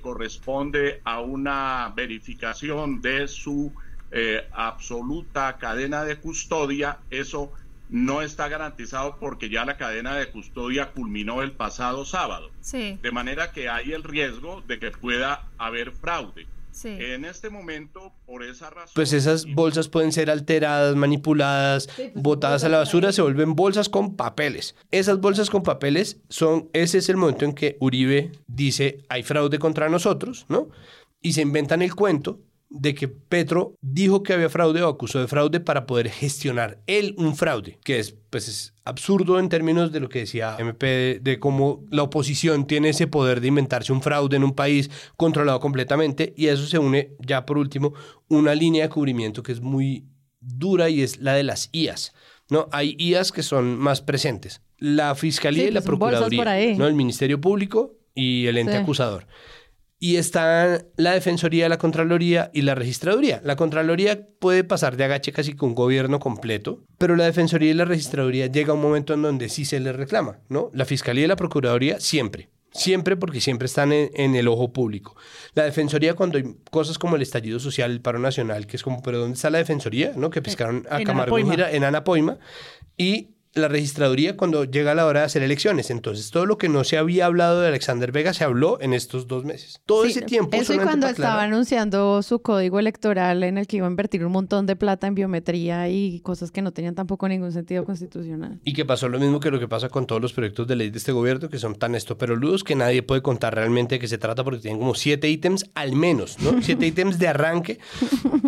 corresponde a una verificación de su absoluta cadena de custodia, eso no está garantizado porque ya la cadena de custodia culminó el pasado sábado. Sí. De manera que hay el riesgo de que pueda haber fraude. En este momento, por esa razón... Pues esas bolsas pueden ser alteradas, manipuladas, pues, botadas a la basura, se vuelven bolsas con papeles. Esas bolsas con papeles son, ese es el momento en que Uribe dice, hay fraude contra nosotros, ¿no? Y se inventan el cuento de que Petro dijo que había fraude o acusó de fraude para poder gestionar él un fraude, que es, pues es absurdo en términos de lo que decía MP, de cómo la oposición tiene ese poder de inventarse un fraude en un país controlado completamente, y a eso se une ya por último una línea de cubrimiento que es muy dura y es la de las IAS. ¿no? Hay IAS que son más presentes. La Fiscalía y la pues Procuraduría, ¿no? el Ministerio Público y el ente acusador y está la Defensoría, la Contraloría y la Registraduría. La Contraloría puede pasar de agache casi con un gobierno completo, pero la Defensoría y la Registraduría llega a un momento en donde sí se les reclama, ¿no? La Fiscalía y la Procuraduría siempre. Siempre porque siempre están en, el ojo público. La Defensoría cuando hay cosas como el estallido social, el paro nacional, que es como, pero ¿dónde está la Defensoría? ¿no? Que pescaron a Camargo en Anapoima. Y la registraduría cuando llega la hora de hacer elecciones. Entonces, todo lo que no se había hablado de Alexander Vega se habló en estos dos meses. Todo ese tiempo. Eso y cuando estaba anunciando su código electoral en el que iba a invertir un montón de plata en biometría y cosas que no tenían tampoco ningún sentido constitucional. Y que pasó lo mismo que lo que pasa con todos los proyectos de ley de este gobierno, que son tan estoperoludos que nadie puede contar realmente de qué se trata porque tienen como siete ítems al menos, ¿no? siete ítems de arranque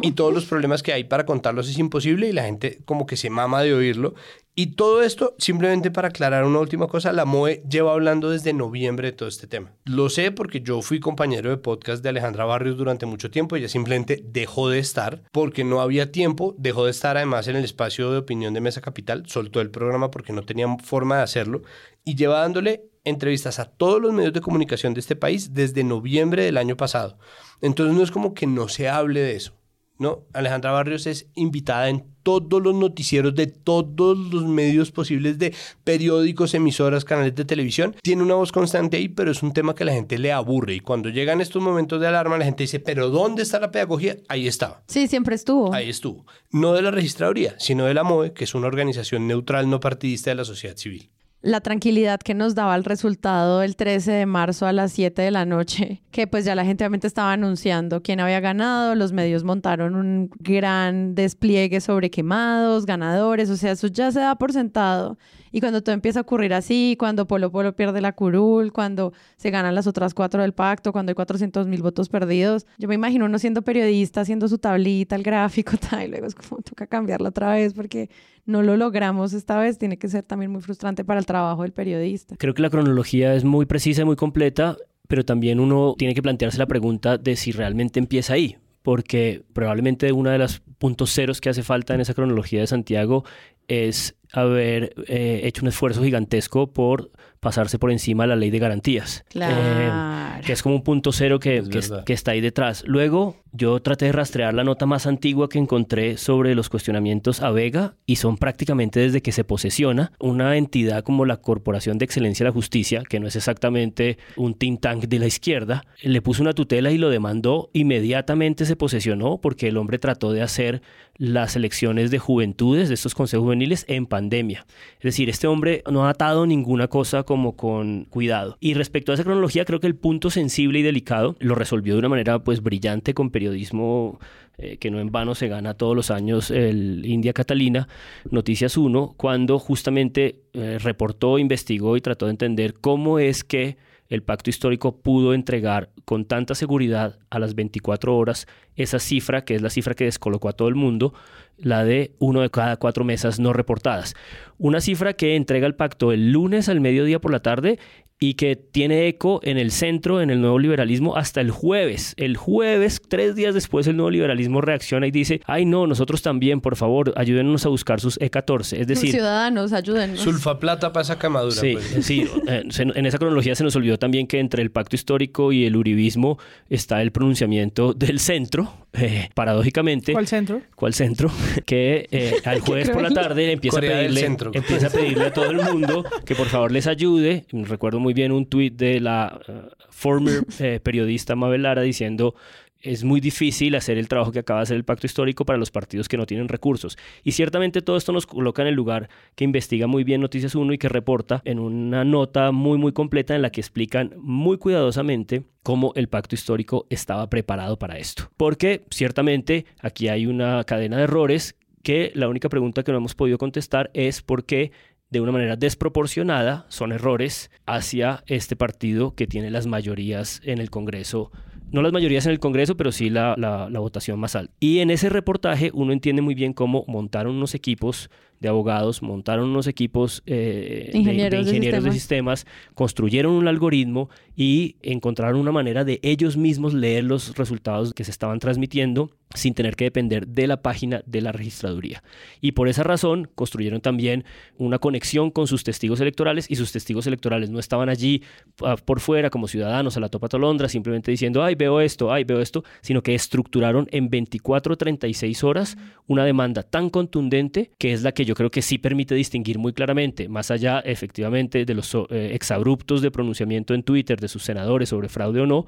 y todos los problemas que hay para contarlos es imposible y la gente como que se mama de oírlo y todo esto, simplemente para aclarar una última cosa, la MOE lleva hablando desde noviembre de todo este tema. Lo sé porque yo fui compañero de podcast de Alejandra Barrios durante mucho tiempo. Ella simplemente dejó de estar porque no había tiempo. Dejó de estar además en el espacio de opinión de Mesa Capital. Soltó el programa porque no tenía forma de hacerlo. Y lleva dándole entrevistas a todos los medios de comunicación de este país desde noviembre del año pasado. Entonces no es como que no se hable de eso. ¿No? Alejandra Barrios es invitada en todos los noticieros de todos los medios posibles de periódicos, emisoras, canales de televisión. Tiene una voz constante ahí, pero es un tema que la gente le aburre. Y cuando llegan estos momentos de alarma, la gente dice, pero ¿dónde está la pedagogía? Ahí estaba. Sí, siempre estuvo. Ahí estuvo. No de la registraduría, sino de la MOE, que es una organización neutral, no partidista de la sociedad civil la tranquilidad que nos daba el resultado el 13 de marzo a las 7 de la noche, que pues ya la gente obviamente estaba anunciando quién había ganado, los medios montaron un gran despliegue sobre quemados, ganadores, o sea, eso ya se da por sentado. Y cuando todo empieza a ocurrir así, cuando Polo Polo pierde la curul, cuando se ganan las otras cuatro del pacto, cuando hay 400 mil votos perdidos, yo me imagino uno siendo periodista, haciendo su tablita, el gráfico, tal, y luego es como toca cambiarla otra vez porque no lo logramos esta vez, tiene que ser también muy frustrante para el trabajo del periodista. Creo que la cronología es muy precisa y muy completa, pero también uno tiene que plantearse la pregunta de si realmente empieza ahí, porque probablemente uno de los puntos ceros que hace falta en esa cronología de Santiago es haber eh, hecho un esfuerzo gigantesco por pasarse por encima de la ley de garantías. Claro. que es como un punto cero que, que, está ahí detrás. Luego, yo traté de rastrear la nota más antigua que encontré sobre los cuestionamientos a Vega y son prácticamente desde que se posesiona una entidad como la Corporación de Excelencia de la Justicia, que no es exactamente un think tank de la izquierda, le puso una tutela y lo demandó. Inmediatamente se posesionó porque el hombre trató de hacer las elecciones de juventudes de estos consejos juveniles en pandemia. Es decir, este hombre no ha atado ninguna cosa como con cuidado. Y respecto a esa cronología, creo que el punto sensible y delicado lo resolvió de una manera pues brillante con periodismo eh, que no en vano se gana todos los años el India Catalina, Noticias 1, cuando justamente eh, reportó, investigó y trató de entender cómo es que el pacto histórico pudo entregar con tanta seguridad a las 24 horas esa cifra, que es la cifra que descolocó a todo el mundo, la de uno de cada cuatro mesas no reportadas. Una cifra que entrega el pacto el lunes al mediodía por la tarde y que tiene eco en el centro, en el nuevo liberalismo, hasta el jueves. El jueves, tres días después, el nuevo liberalismo reacciona y dice, ay no, nosotros también, por favor, ayúdenos a buscar sus E14. Es decir... ciudadanos, ayúdenos. Sulfa plata para esa camadura. Sí, pues. sí. Eh, en esa cronología se nos olvidó también que entre el pacto histórico y el uribismo está el pronunciamiento del centro, eh, paradójicamente. ¿Cuál centro? ¿Cuál centro? Que eh, al jueves por la tarde empieza a, pedirle, empieza a pedirle a todo el mundo que por favor les ayude. Recuerdo muy bien un tuit de la uh, former eh, periodista Mabel Lara diciendo es muy difícil hacer el trabajo que acaba de hacer el pacto histórico para los partidos que no tienen recursos. Y ciertamente todo esto nos coloca en el lugar que investiga muy bien Noticias 1 y que reporta en una nota muy muy completa en la que explican muy cuidadosamente cómo el pacto histórico estaba preparado para esto. Porque ciertamente aquí hay una cadena de errores que la única pregunta que no hemos podido contestar es por qué de una manera desproporcionada son errores hacia este partido que tiene las mayorías en el Congreso no las mayorías en el Congreso, pero sí la, la, votación más alta. Y en ese reportaje uno entiende muy bien cómo montaron unos equipos de abogados, montaron unos equipos eh, de, ingenieros de, sistemas, construyeron un algoritmo y encontraron una manera de ellos mismos leer los resultados que se estaban transmitiendo sin tener que depender de la página de la registraduría. Y por esa razón construyeron también una conexión con sus testigos electorales y sus testigos electorales no estaban allí ah, por fuera como ciudadanos a la topa tolondra simplemente diciendo, ay, veo esto, ay, veo esto, sino que estructuraron en 24 36 horas una demanda tan contundente que es la que yo creo que sí permite distinguir muy claramente, más allá efectivamente de los eh, exabruptos de pronunciamiento en Twitter de sus senadores sobre fraude o no,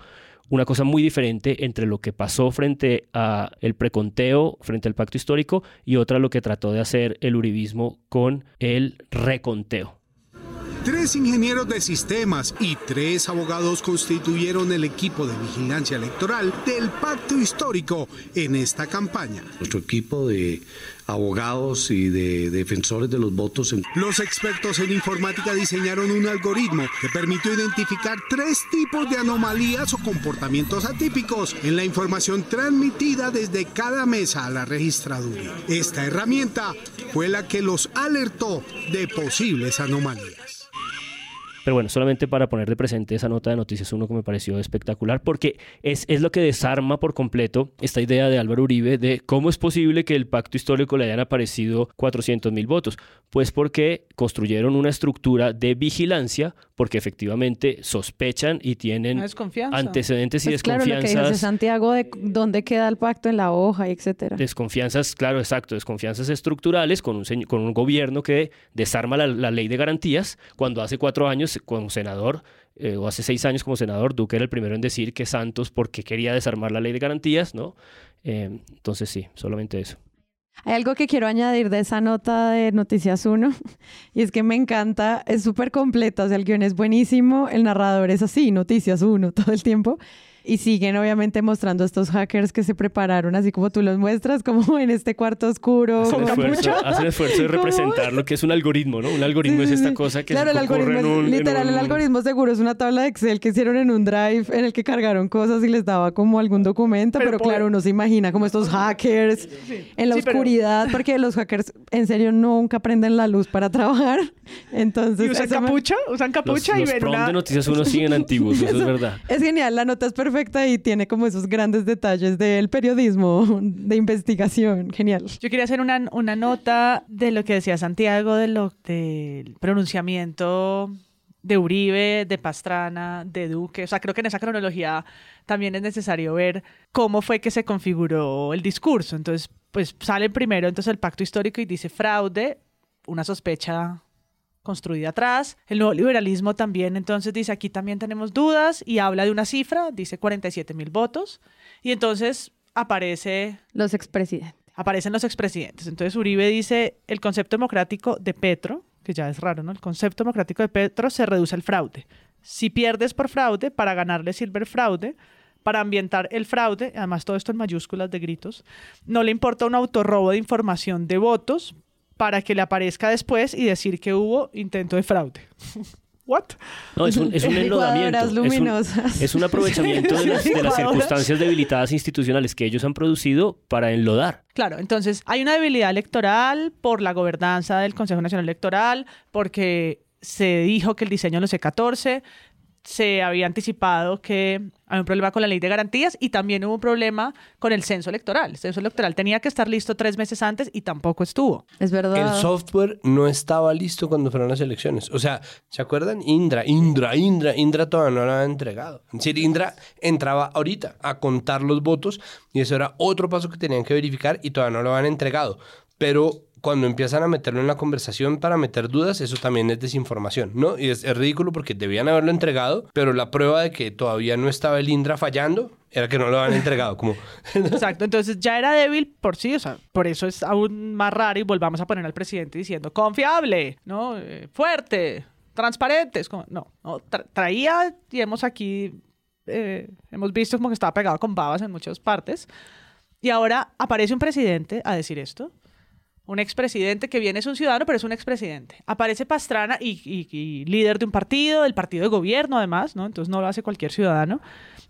una cosa muy diferente entre lo que pasó frente a el preconteo, frente al pacto histórico, y otra lo que trató de hacer el uribismo con el reconteo. Tres ingenieros de sistemas y tres abogados constituyeron el equipo de vigilancia electoral del pacto histórico en esta campaña. Nuestro equipo de abogados y de defensores de los votos. Los expertos en informática diseñaron un algoritmo que permitió identificar tres tipos de anomalías o comportamientos atípicos en la información transmitida desde cada mesa a la registraduría. Esta herramienta fue la que los alertó de posibles anomalías. Pero bueno, solamente para poner de presente esa nota de Noticias 1 que me pareció espectacular, porque es, es lo que desarma por completo esta idea de Álvaro Uribe de cómo es posible que el pacto histórico le hayan aparecido 400 mil votos. Pues porque construyeron una estructura de vigilancia, porque efectivamente sospechan y tienen antecedentes y pues desconfianzas. Claro, lo que dice Santiago de dónde queda el pacto en la hoja, etcétera. Desconfianzas, claro, exacto, desconfianzas estructurales con un, con un gobierno que desarma la, la ley de garantías cuando hace cuatro años como senador, eh, o hace seis años como senador, Duque era el primero en decir que Santos, porque quería desarmar la ley de garantías, ¿no? Eh, entonces sí, solamente eso. Hay algo que quiero añadir de esa nota de Noticias 1 y es que me encanta, es súper completa, o sea, el guion es buenísimo, el narrador es así, Noticias 1 todo el tiempo y siguen obviamente mostrando estos hackers que se prepararon, así como tú los muestras, como en este cuarto oscuro. Hacen, esfuerzo, hacen esfuerzo de representar lo que es un algoritmo, ¿no? Un algoritmo es esta cosa que claro, se el algoritmo en un, literal, el algoritmo seguro es una tabla de Excel que hicieron en un drive en el que cargaron cosas y les daba como algún documento, pero, claro, uno se imagina como estos hackers en la oscuridad, porque los hackers en serio nunca prenden la luz para trabajar. Entonces, ¿Y usan capucha? ¿Usan capucha? y ven de noticias uno siguen antiguos, eso es verdad. Es genial, la nota es perfecta perfecta y tiene como esos grandes detalles del periodismo, de investigación. Genial. Yo quería hacer una, una nota de lo que decía Santiago, de del pronunciamiento de Uribe, de Pastrana, de Duque. O sea, creo que en esa cronología también es necesario ver cómo fue que se configuró el discurso. Entonces, pues sale primero entonces el pacto histórico y dice fraude, una sospecha construida atrás. El nuevo liberalismo también entonces dice aquí también tenemos dudas y habla de una cifra, dice 47 mil votos. Y entonces aparece... Los expresidentes. Aparecen los expresidentes. Entonces Uribe dice el concepto democrático de Petro, que ya es raro, ¿no? El concepto democrático de Petro se reduce al fraude. Si pierdes por fraude, para ganarle sirve el fraude, para ambientar el fraude, además todo esto en mayúsculas de gritos, no le importa un autorrobo de información de votos, para que le aparezca después y decir que hubo intento de fraude. ¿What? No, es un, es un enlodamiento. Es un, aprovechamiento de las, circunstancias debilitadas institucionales que ellos han producido para enlodar. Claro, entonces hay una debilidad electoral por la gobernanza del Consejo Nacional Electoral, porque se dijo que el diseño no C14 se había anticipado que había un problema con la ley de garantías y también hubo un problema con el censo electoral. El censo electoral tenía que estar listo tres meses antes y tampoco estuvo. Es verdad. El software no estaba listo cuando fueron las elecciones. O sea, ¿se acuerdan? Indra, Indra, Indra, Indra todavía no lo había entregado. Es decir, Indra entraba ahorita a contar los votos y eso era otro paso que tenían que verificar y todavía no lo habían entregado. pero cuando empiezan a meterlo en la conversación para meter dudas, eso también es desinformación, ¿no? Y es, es ridículo porque debían haberlo entregado, pero la prueba de que todavía no estaba el Indra fallando era que no lo habían entregado, como... Exacto, entonces ya era débil por sí, o sea, por eso es aún más raro y volvamos a poner al presidente diciendo confiable, ¿no? Eh, fuerte, transparente, es como, no, no tra- traía, y hemos aquí, eh, hemos visto como que estaba pegado con babas en muchas partes, y ahora aparece un presidente a decir esto, un expresidente que viene es un ciudadano, pero es un expresidente. Aparece Pastrana y, líder de un partido, del partido de gobierno además, ¿no? Entonces no lo hace cualquier ciudadano.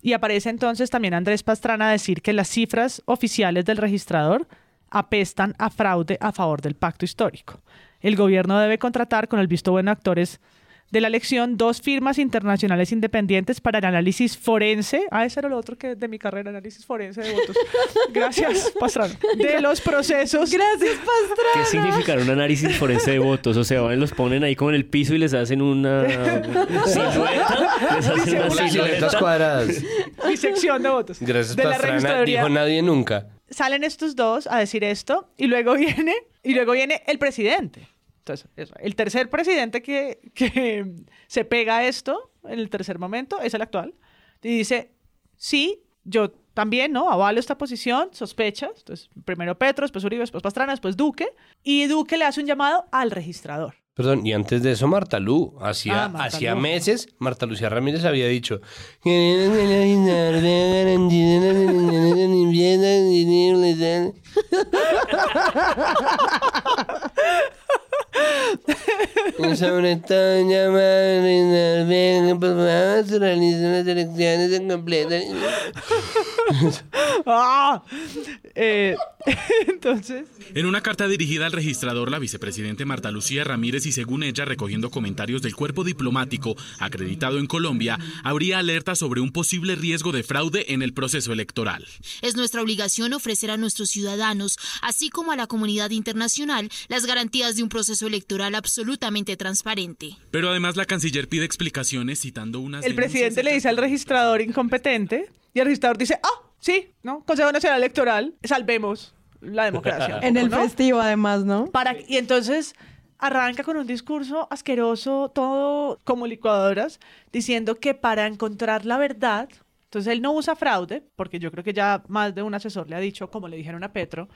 Y aparece entonces también Andrés Pastrana a decir que las cifras oficiales del registrador apestan a fraude a favor del pacto histórico. El gobierno debe contratar con el visto bueno actores de la elección dos firmas internacionales independientes para el análisis forense. Ah, ese era lo otro que de mi carrera, análisis forense de votos. Gracias, Pastrana. De los procesos. Gracias, Pastrana. ¿Qué significa un análisis forense de votos? O sea, los ponen ahí como en el piso y les hacen una silueta. Les hacen una Siluetas silueta. cuadradas. Disección de votos. Gracias, de la Pastrana. Dijo nadie nunca. Salen estos dos a decir esto y luego viene, y luego viene el presidente. Entonces, eso, el tercer presidente que, que se pega a esto en el tercer momento es el actual. Y dice, sí, yo también, ¿no? Avalo esta posición, sospechas. Entonces, primero Petro, después Uribe, después Pastrana, después Duque. Y Duque le hace un llamado al registrador. Perdón, y antes de eso, Marta Lu, hacía, Ah, Marta hacía meses, Marta Lucía Ramírez había dicho, sobre todo llamar bien, por favor, se realicen las elecciones en completa. ¡Ah! Eh, entonces, En una carta dirigida al registrador, la vicepresidente Marta Lucía Ramírez y según ella recogiendo comentarios del cuerpo diplomático acreditado en Colombia, habría alerta sobre un posible riesgo de fraude en el proceso electoral. Es nuestra obligación ofrecer a nuestros ciudadanos, así como a la comunidad internacional, las garantías de un proceso electoral absolutamente transparente. Pero además la canciller pide explicaciones citando unas el presidente le dice al registrador incompetente y el registrador dice, ah, sí, ¿no? Consejo Nacional Electoral, salvemos la democracia. En el ¿no? festivo, además, ¿no? Para, y entonces arranca con un discurso asqueroso, todo como licuadoras, diciendo que para encontrar la verdad, entonces él no usa fraude, porque yo creo que ya más de un asesor le ha dicho, como le dijeron a Petro,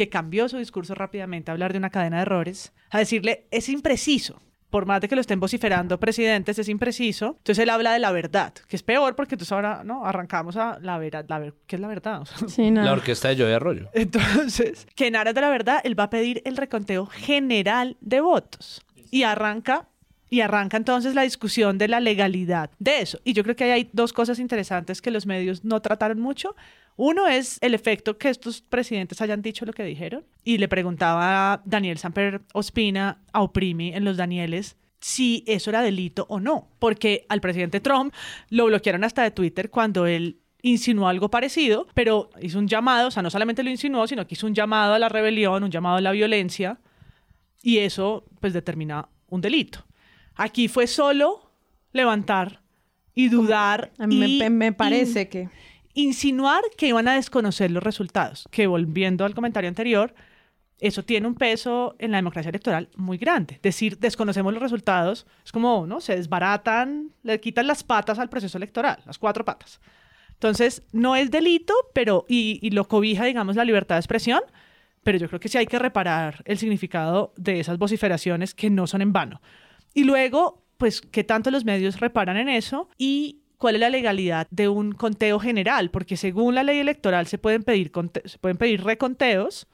que cambió su discurso rápidamente a hablar de una cadena de errores, a decirle, es impreciso. Por más de que lo estén vociferando presidentes, es impreciso. Entonces él habla de la verdad, que es peor porque entonces ahora no arrancamos a la verdad. La ver ¿Qué es la verdad? O sea, Sí, no. La orquesta de Joey Arroyo. entonces, que en aras de la verdad, él va a pedir el reconteo general de votos. Y arranca, y arranca entonces la discusión de la legalidad de eso. Y yo creo que hay dos cosas interesantes que los medios no trataron mucho. Uno es el efecto que estos presidentes hayan dicho lo que dijeron. Y le preguntaba a Daniel Samper Ospina a Oprimi en Los Danieles si eso era delito o no. Porque al presidente Trump lo bloquearon hasta de Twitter cuando él insinuó algo parecido, pero hizo un llamado, o sea, no solamente lo insinuó, sino que hizo un llamado a la rebelión, un llamado a la violencia, y eso pues determina un delito. Aquí fue solo levantar y dudar. A mí me- y me parece in- que- Insinuar que iban a desconocer los resultados, que volviendo al comentario anterior, eso tiene un peso en la democracia electoral muy grande. Decir desconocemos los resultados es como, ¿no? Se desbaratan, le quitan las patas al proceso electoral, las cuatro patas. Entonces, no es delito, pero, y, y lo cobija, digamos, la libertad de expresión, pero yo creo que sí hay que reparar el significado de esas vociferaciones que no son en vano. Y luego, pues, ¿qué tanto los medios reparan en eso? Y cuál es la legalidad de un conteo general, porque según la ley electoral se pueden pedir, se pueden pedir reconteos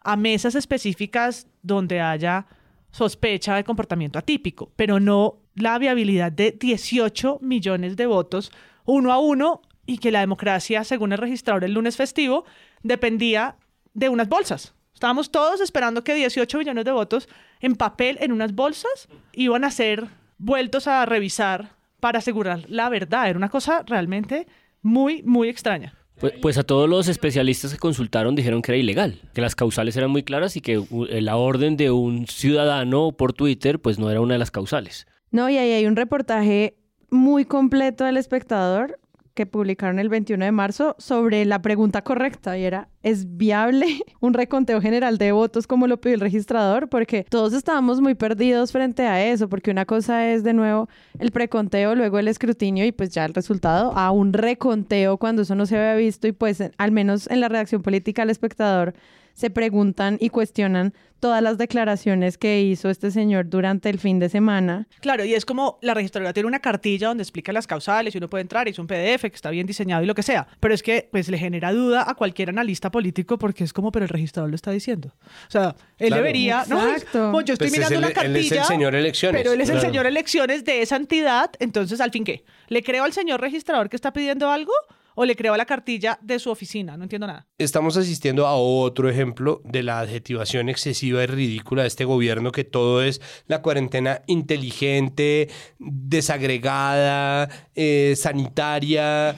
a mesas específicas donde haya sospecha de comportamiento atípico, pero no la viabilidad de 18 millones de votos uno a uno y que la democracia, según el registrador el lunes festivo, dependía de unas bolsas. Estábamos todos esperando que 18 millones de votos en papel en unas bolsas iban a ser vueltos a revisar para asegurar la verdad. Era una cosa realmente muy, muy extraña. Pues, pues a todos los especialistas que consultaron dijeron que era ilegal, que las causales eran muy claras y que la orden de un ciudadano por Twitter pues no era una de las causales. No, y ahí hay un reportaje muy completo del espectador que publicaron el 21 de marzo sobre la pregunta correcta y era, ¿es viable un reconteo general de votos como lo pidió el registrador? Porque todos estábamos muy perdidos frente a eso, porque una cosa es de nuevo el preconteo, luego el escrutinio y pues ya el resultado, a un reconteo cuando eso no se había visto y pues al menos en la reacción política al espectador se preguntan y cuestionan todas las declaraciones que hizo este señor durante el fin de semana. Claro, y es como la registraduría tiene una cartilla donde explica las causales y uno puede entrar y es un PDF que está bien diseñado y lo que sea, pero es que pues le genera duda a cualquier analista político porque es como, pero el registrador lo está diciendo. O sea, él debería, Exacto. no, yo estoy Pues mirando es el- una cartilla, él es el señor elecciones. pero él es el señor elecciones de esa entidad, entonces al fin qué, ¿le creo al señor registrador que está pidiendo algo o le creo a la cartilla de su oficina? No entiendo nada. Estamos asistiendo a otro ejemplo de la adjetivación excesiva y ridícula de este gobierno que todo es la cuarentena inteligente, desagregada, eh, sanitaria,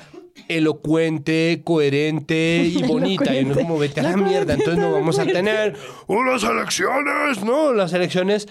elocuente, coherente y bonita. Y uno como vete a la mierda, entonces no vamos a tener unas elecciones, ¿no? Las elecciones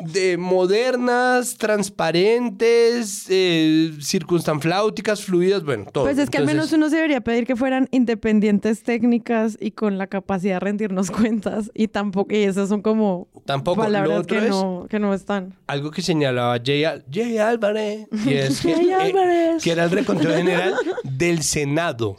de modernas, transparentes, eh, circunstanfláuticas, fluidas, bueno, todo. Pues es que al menos uno se debería pedir que fueran independientes técnicas y con la capacidad de rendirnos cuentas y tampoco, y esas son como Tampoco. Palabras que es- no, que no están. algo que señalaba Jay, Jay Álvarez, y es que, Jay eh, que era el reconteo general del Senado.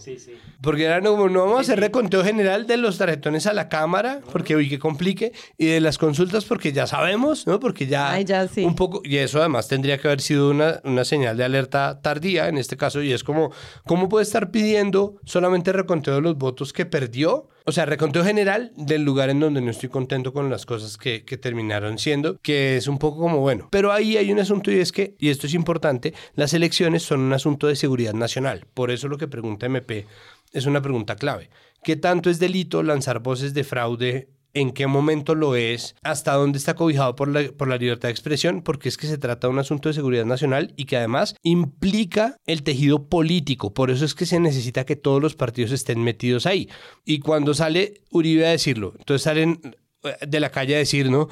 Porque era como, no vamos a hacer reconteo general de los tarjetones a la Cámara, porque hoy que complique, y de las consultas, porque ya sabemos, ¿no? Porque ya, Ay, ya sí. un poco, y eso además tendría que haber sido una, una señal de alerta tardía en este caso, y es como, ¿cómo puede estar pidiendo solamente reconteo de los votos que perdió? O sea, reconteo general del lugar en donde no estoy contento con las cosas que, que terminaron siendo, que es un poco como bueno. Pero ahí hay un asunto y es que, y esto es importante, las elecciones son un asunto de seguridad nacional. Por eso lo que pregunta MP es una pregunta clave. ¿Qué tanto es delito lanzar voces de fraude? ¿En qué momento lo es? ¿Hasta dónde está cobijado por la, por la libertad de expresión? Porque es que se trata de un asunto de seguridad nacional y que además implica el tejido político. Por eso es que se necesita que todos los partidos estén metidos ahí. Y cuando sale Uribe a decirlo, entonces salen eh, de la calle a decir, ¿no?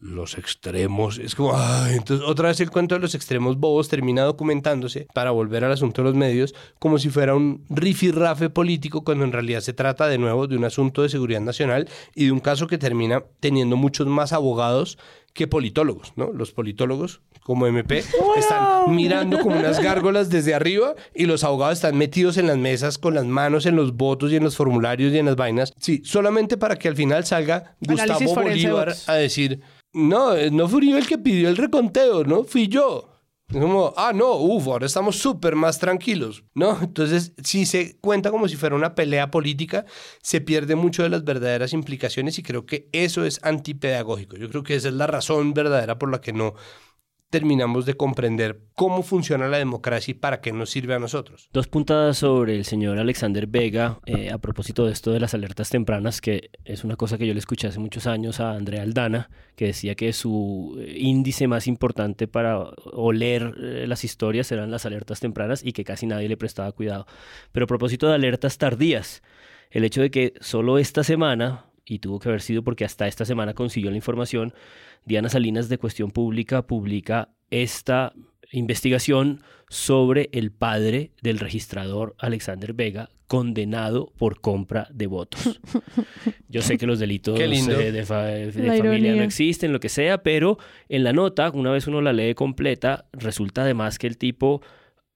Los extremos. Es como, ay, entonces otra vez el cuento de los extremos bobos termina documentándose para volver al asunto de los medios como si fuera un rifirrafe político cuando en realidad se trata de nuevo de un asunto de seguridad nacional y de un caso que termina teniendo muchos más abogados que politólogos, ¿no? Los politólogos como MP están mirando como unas gárgolas desde arriba y los abogados están metidos en las mesas con las manos en los votos y en los formularios y en las vainas. Sí, solamente para que al final salga Análisis Gustavo Bolívar a decir, no, eh, no fue Uribe el que pidió el reconteo, ¿no? Fui yo. Es Como, ah, no, uff, ahora estamos súper más tranquilos, ¿no? Entonces, si se cuenta como si fuera una pelea política, se pierde mucho de las verdaderas implicaciones y creo que eso es antipedagógico. Yo creo que esa es la razón verdadera por la que no terminamos de comprender cómo funciona la democracia y para qué nos sirve a nosotros. Dos puntadas sobre el señor Alexander Vega eh, a propósito de esto de las alertas tempranas, que es una cosa que yo le escuché hace muchos años a Andrea Aldana, que decía que su eh, índice más importante para oler eh, las historias eran las alertas tempranas y que casi nadie le prestaba cuidado. Pero a propósito de alertas tardías, el hecho de que solo esta semana, y tuvo que haber sido porque hasta esta semana consiguió la información, Diana Salinas de Cuestión Pública publica esta investigación sobre el padre del registrador Alexander Vega, condenado por compra de votos. Yo sé que los delitos eh, de, fa- de La familia no existen, lo que sea, pero en la nota, una vez uno la lee completa, resulta además que el tipo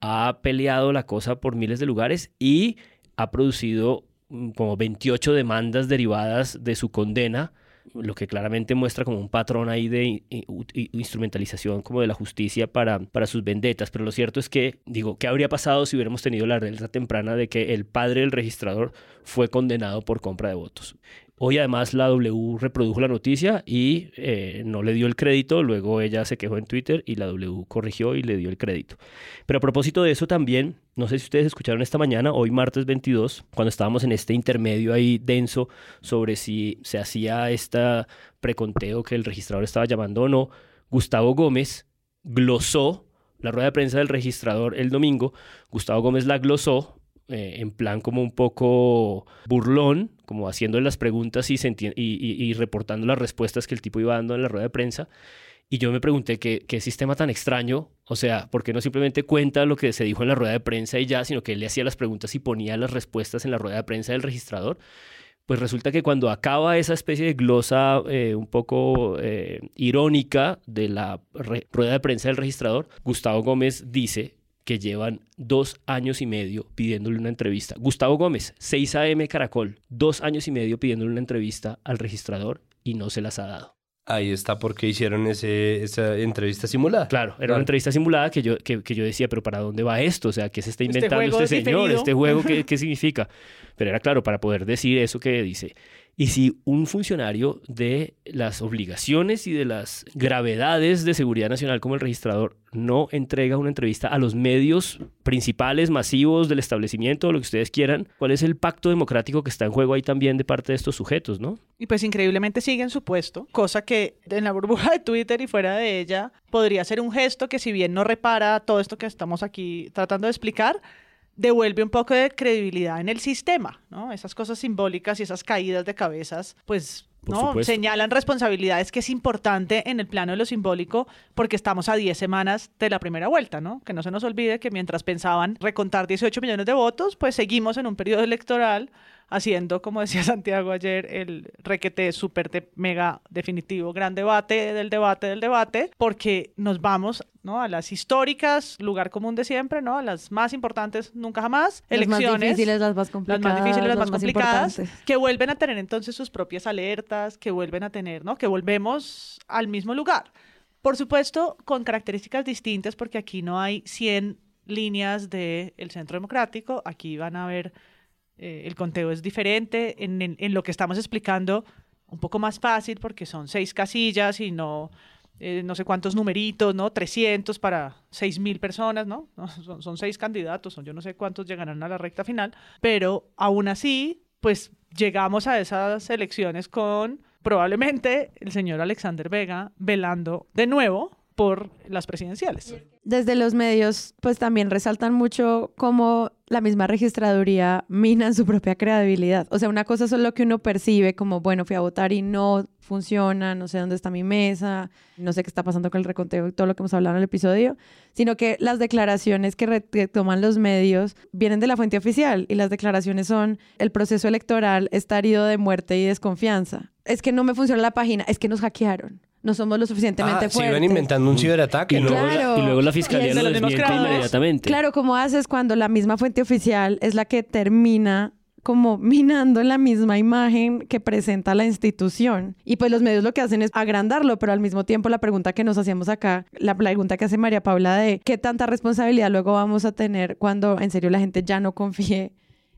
ha peleado la cosa por miles de lugares y ha producido mm, como 28 demandas derivadas de su condena, lo que claramente muestra como un patrón ahí de i- instrumentalización como de la justicia para, para sus vendetas. Pero lo cierto es que, digo, ¿qué habría pasado si hubiéramos tenido la alerta temprana de que el padre del registrador fue condenado por compra de votos? Hoy además la W reprodujo la noticia y eh, no le dio el crédito, luego ella se quejó en Twitter y la W corrigió y le dio el crédito. Pero a propósito de eso también, no sé si ustedes escucharon esta mañana, hoy martes 22, cuando estábamos en este intermedio ahí denso sobre si se hacía esta preconteo que el registrador estaba llamando o no, Gustavo Gómez glosó la rueda de prensa del registrador el domingo, Gustavo Gómez la glosó eh, en plan como un poco burlón, como haciendo las preguntas y, reportando las respuestas que el tipo iba dando en la rueda de prensa. Y yo me pregunté qué, qué sistema tan extraño, o sea, ¿por qué no simplemente cuenta lo que se dijo en la rueda de prensa y ya, sino que él le hacía las preguntas y ponía las respuestas en la rueda de prensa del registrador? Pues resulta que cuando acaba esa especie de glosa eh, un poco eh, irónica de la rueda de prensa del registrador, Gustavo Gómez dice que llevan dos años y medio pidiéndole una entrevista. Gustavo Gómez, 6 AM Caracol, dos años y medio pidiéndole una entrevista al registrador y no se las ha dado. Ahí está porque hicieron ese, esa entrevista simulada. Claro, era una entrevista simulada que yo, que, yo decía, pero ¿para dónde va esto? O sea, ¿qué se está este inventando este, señor? ¿Este juego qué, qué significa? Pero era claro, para poder decir eso que dice, y si un funcionario de las obligaciones y de las gravedades de seguridad nacional como el registrador no entrega una entrevista a los medios principales, masivos del establecimiento, lo que ustedes quieran, ¿cuál es el pacto democrático que está en juego ahí también de parte de estos sujetos, no? Y pues increíblemente siguen su puesto, cosa que en la burbuja de Twitter y fuera de ella podría ser un gesto que si bien no repara todo esto que estamos aquí tratando de explicar, devuelve un poco de credibilidad en el sistema, ¿no? Esas cosas simbólicas y esas caídas de cabezas, pues ¿no? Señalan responsabilidades que es importante en el plano de lo simbólico porque estamos a 10 semanas de la primera vuelta, ¿no? Que no se nos olvide que mientras pensaban recontar 18 millones de votos, pues seguimos en un periodo electoral haciendo, como decía Santiago ayer, el requete súper mega definitivo, gran debate del debate del debate, porque nos vamos ¿no? a las históricas, lugar común de siempre, ¿no? a las más importantes nunca jamás, elecciones. Las más difíciles, las más complicadas. Las más difíciles, las, más, complicadas, que vuelven a tener entonces sus propias alertas, que vuelven a tener, ¿no? que volvemos al mismo lugar. Por supuesto, con características distintas, porque aquí no hay 100 líneas del Centro Democrático, aquí van a haber eh, el conteo es diferente. En, lo que estamos explicando, un poco más fácil porque son seis casillas y no, eh, no sé cuántos numeritos, ¿no? 300 para 6.000 personas, ¿no? Son, son, seis candidatos, son yo no sé cuántos llegarán a la recta final, pero aún así, pues llegamos a esas elecciones con probablemente el señor Alexander Vega velando de nuevo por las presidenciales. Desde los medios, pues también resaltan mucho cómo la misma registraduría mina su propia credibilidad. O sea, una cosa es lo que uno percibe como, bueno, fui a votar y no funciona, no sé dónde está mi mesa, no sé qué está pasando con el reconteo y todo lo que hemos hablado en el episodio, sino que las declaraciones que, que toman los medios vienen de la fuente oficial y las declaraciones son el proceso electoral está herido de muerte y desconfianza. Es que no me funciona la página, es que nos hackearon no somos lo suficientemente ah, fuertes. Se iban inventando un ciberataque, y luego, y luego la fiscalía lo desmiente inmediatamente. Claro, como haces cuando la misma fuente oficial es la que termina como minando la misma imagen que presenta la institución. Y pues los medios lo que hacen es agrandarlo, pero al mismo tiempo la pregunta que nos hacíamos acá, la pregunta que hace María Paula de qué tanta responsabilidad luego vamos a tener cuando en serio la gente ya no confíe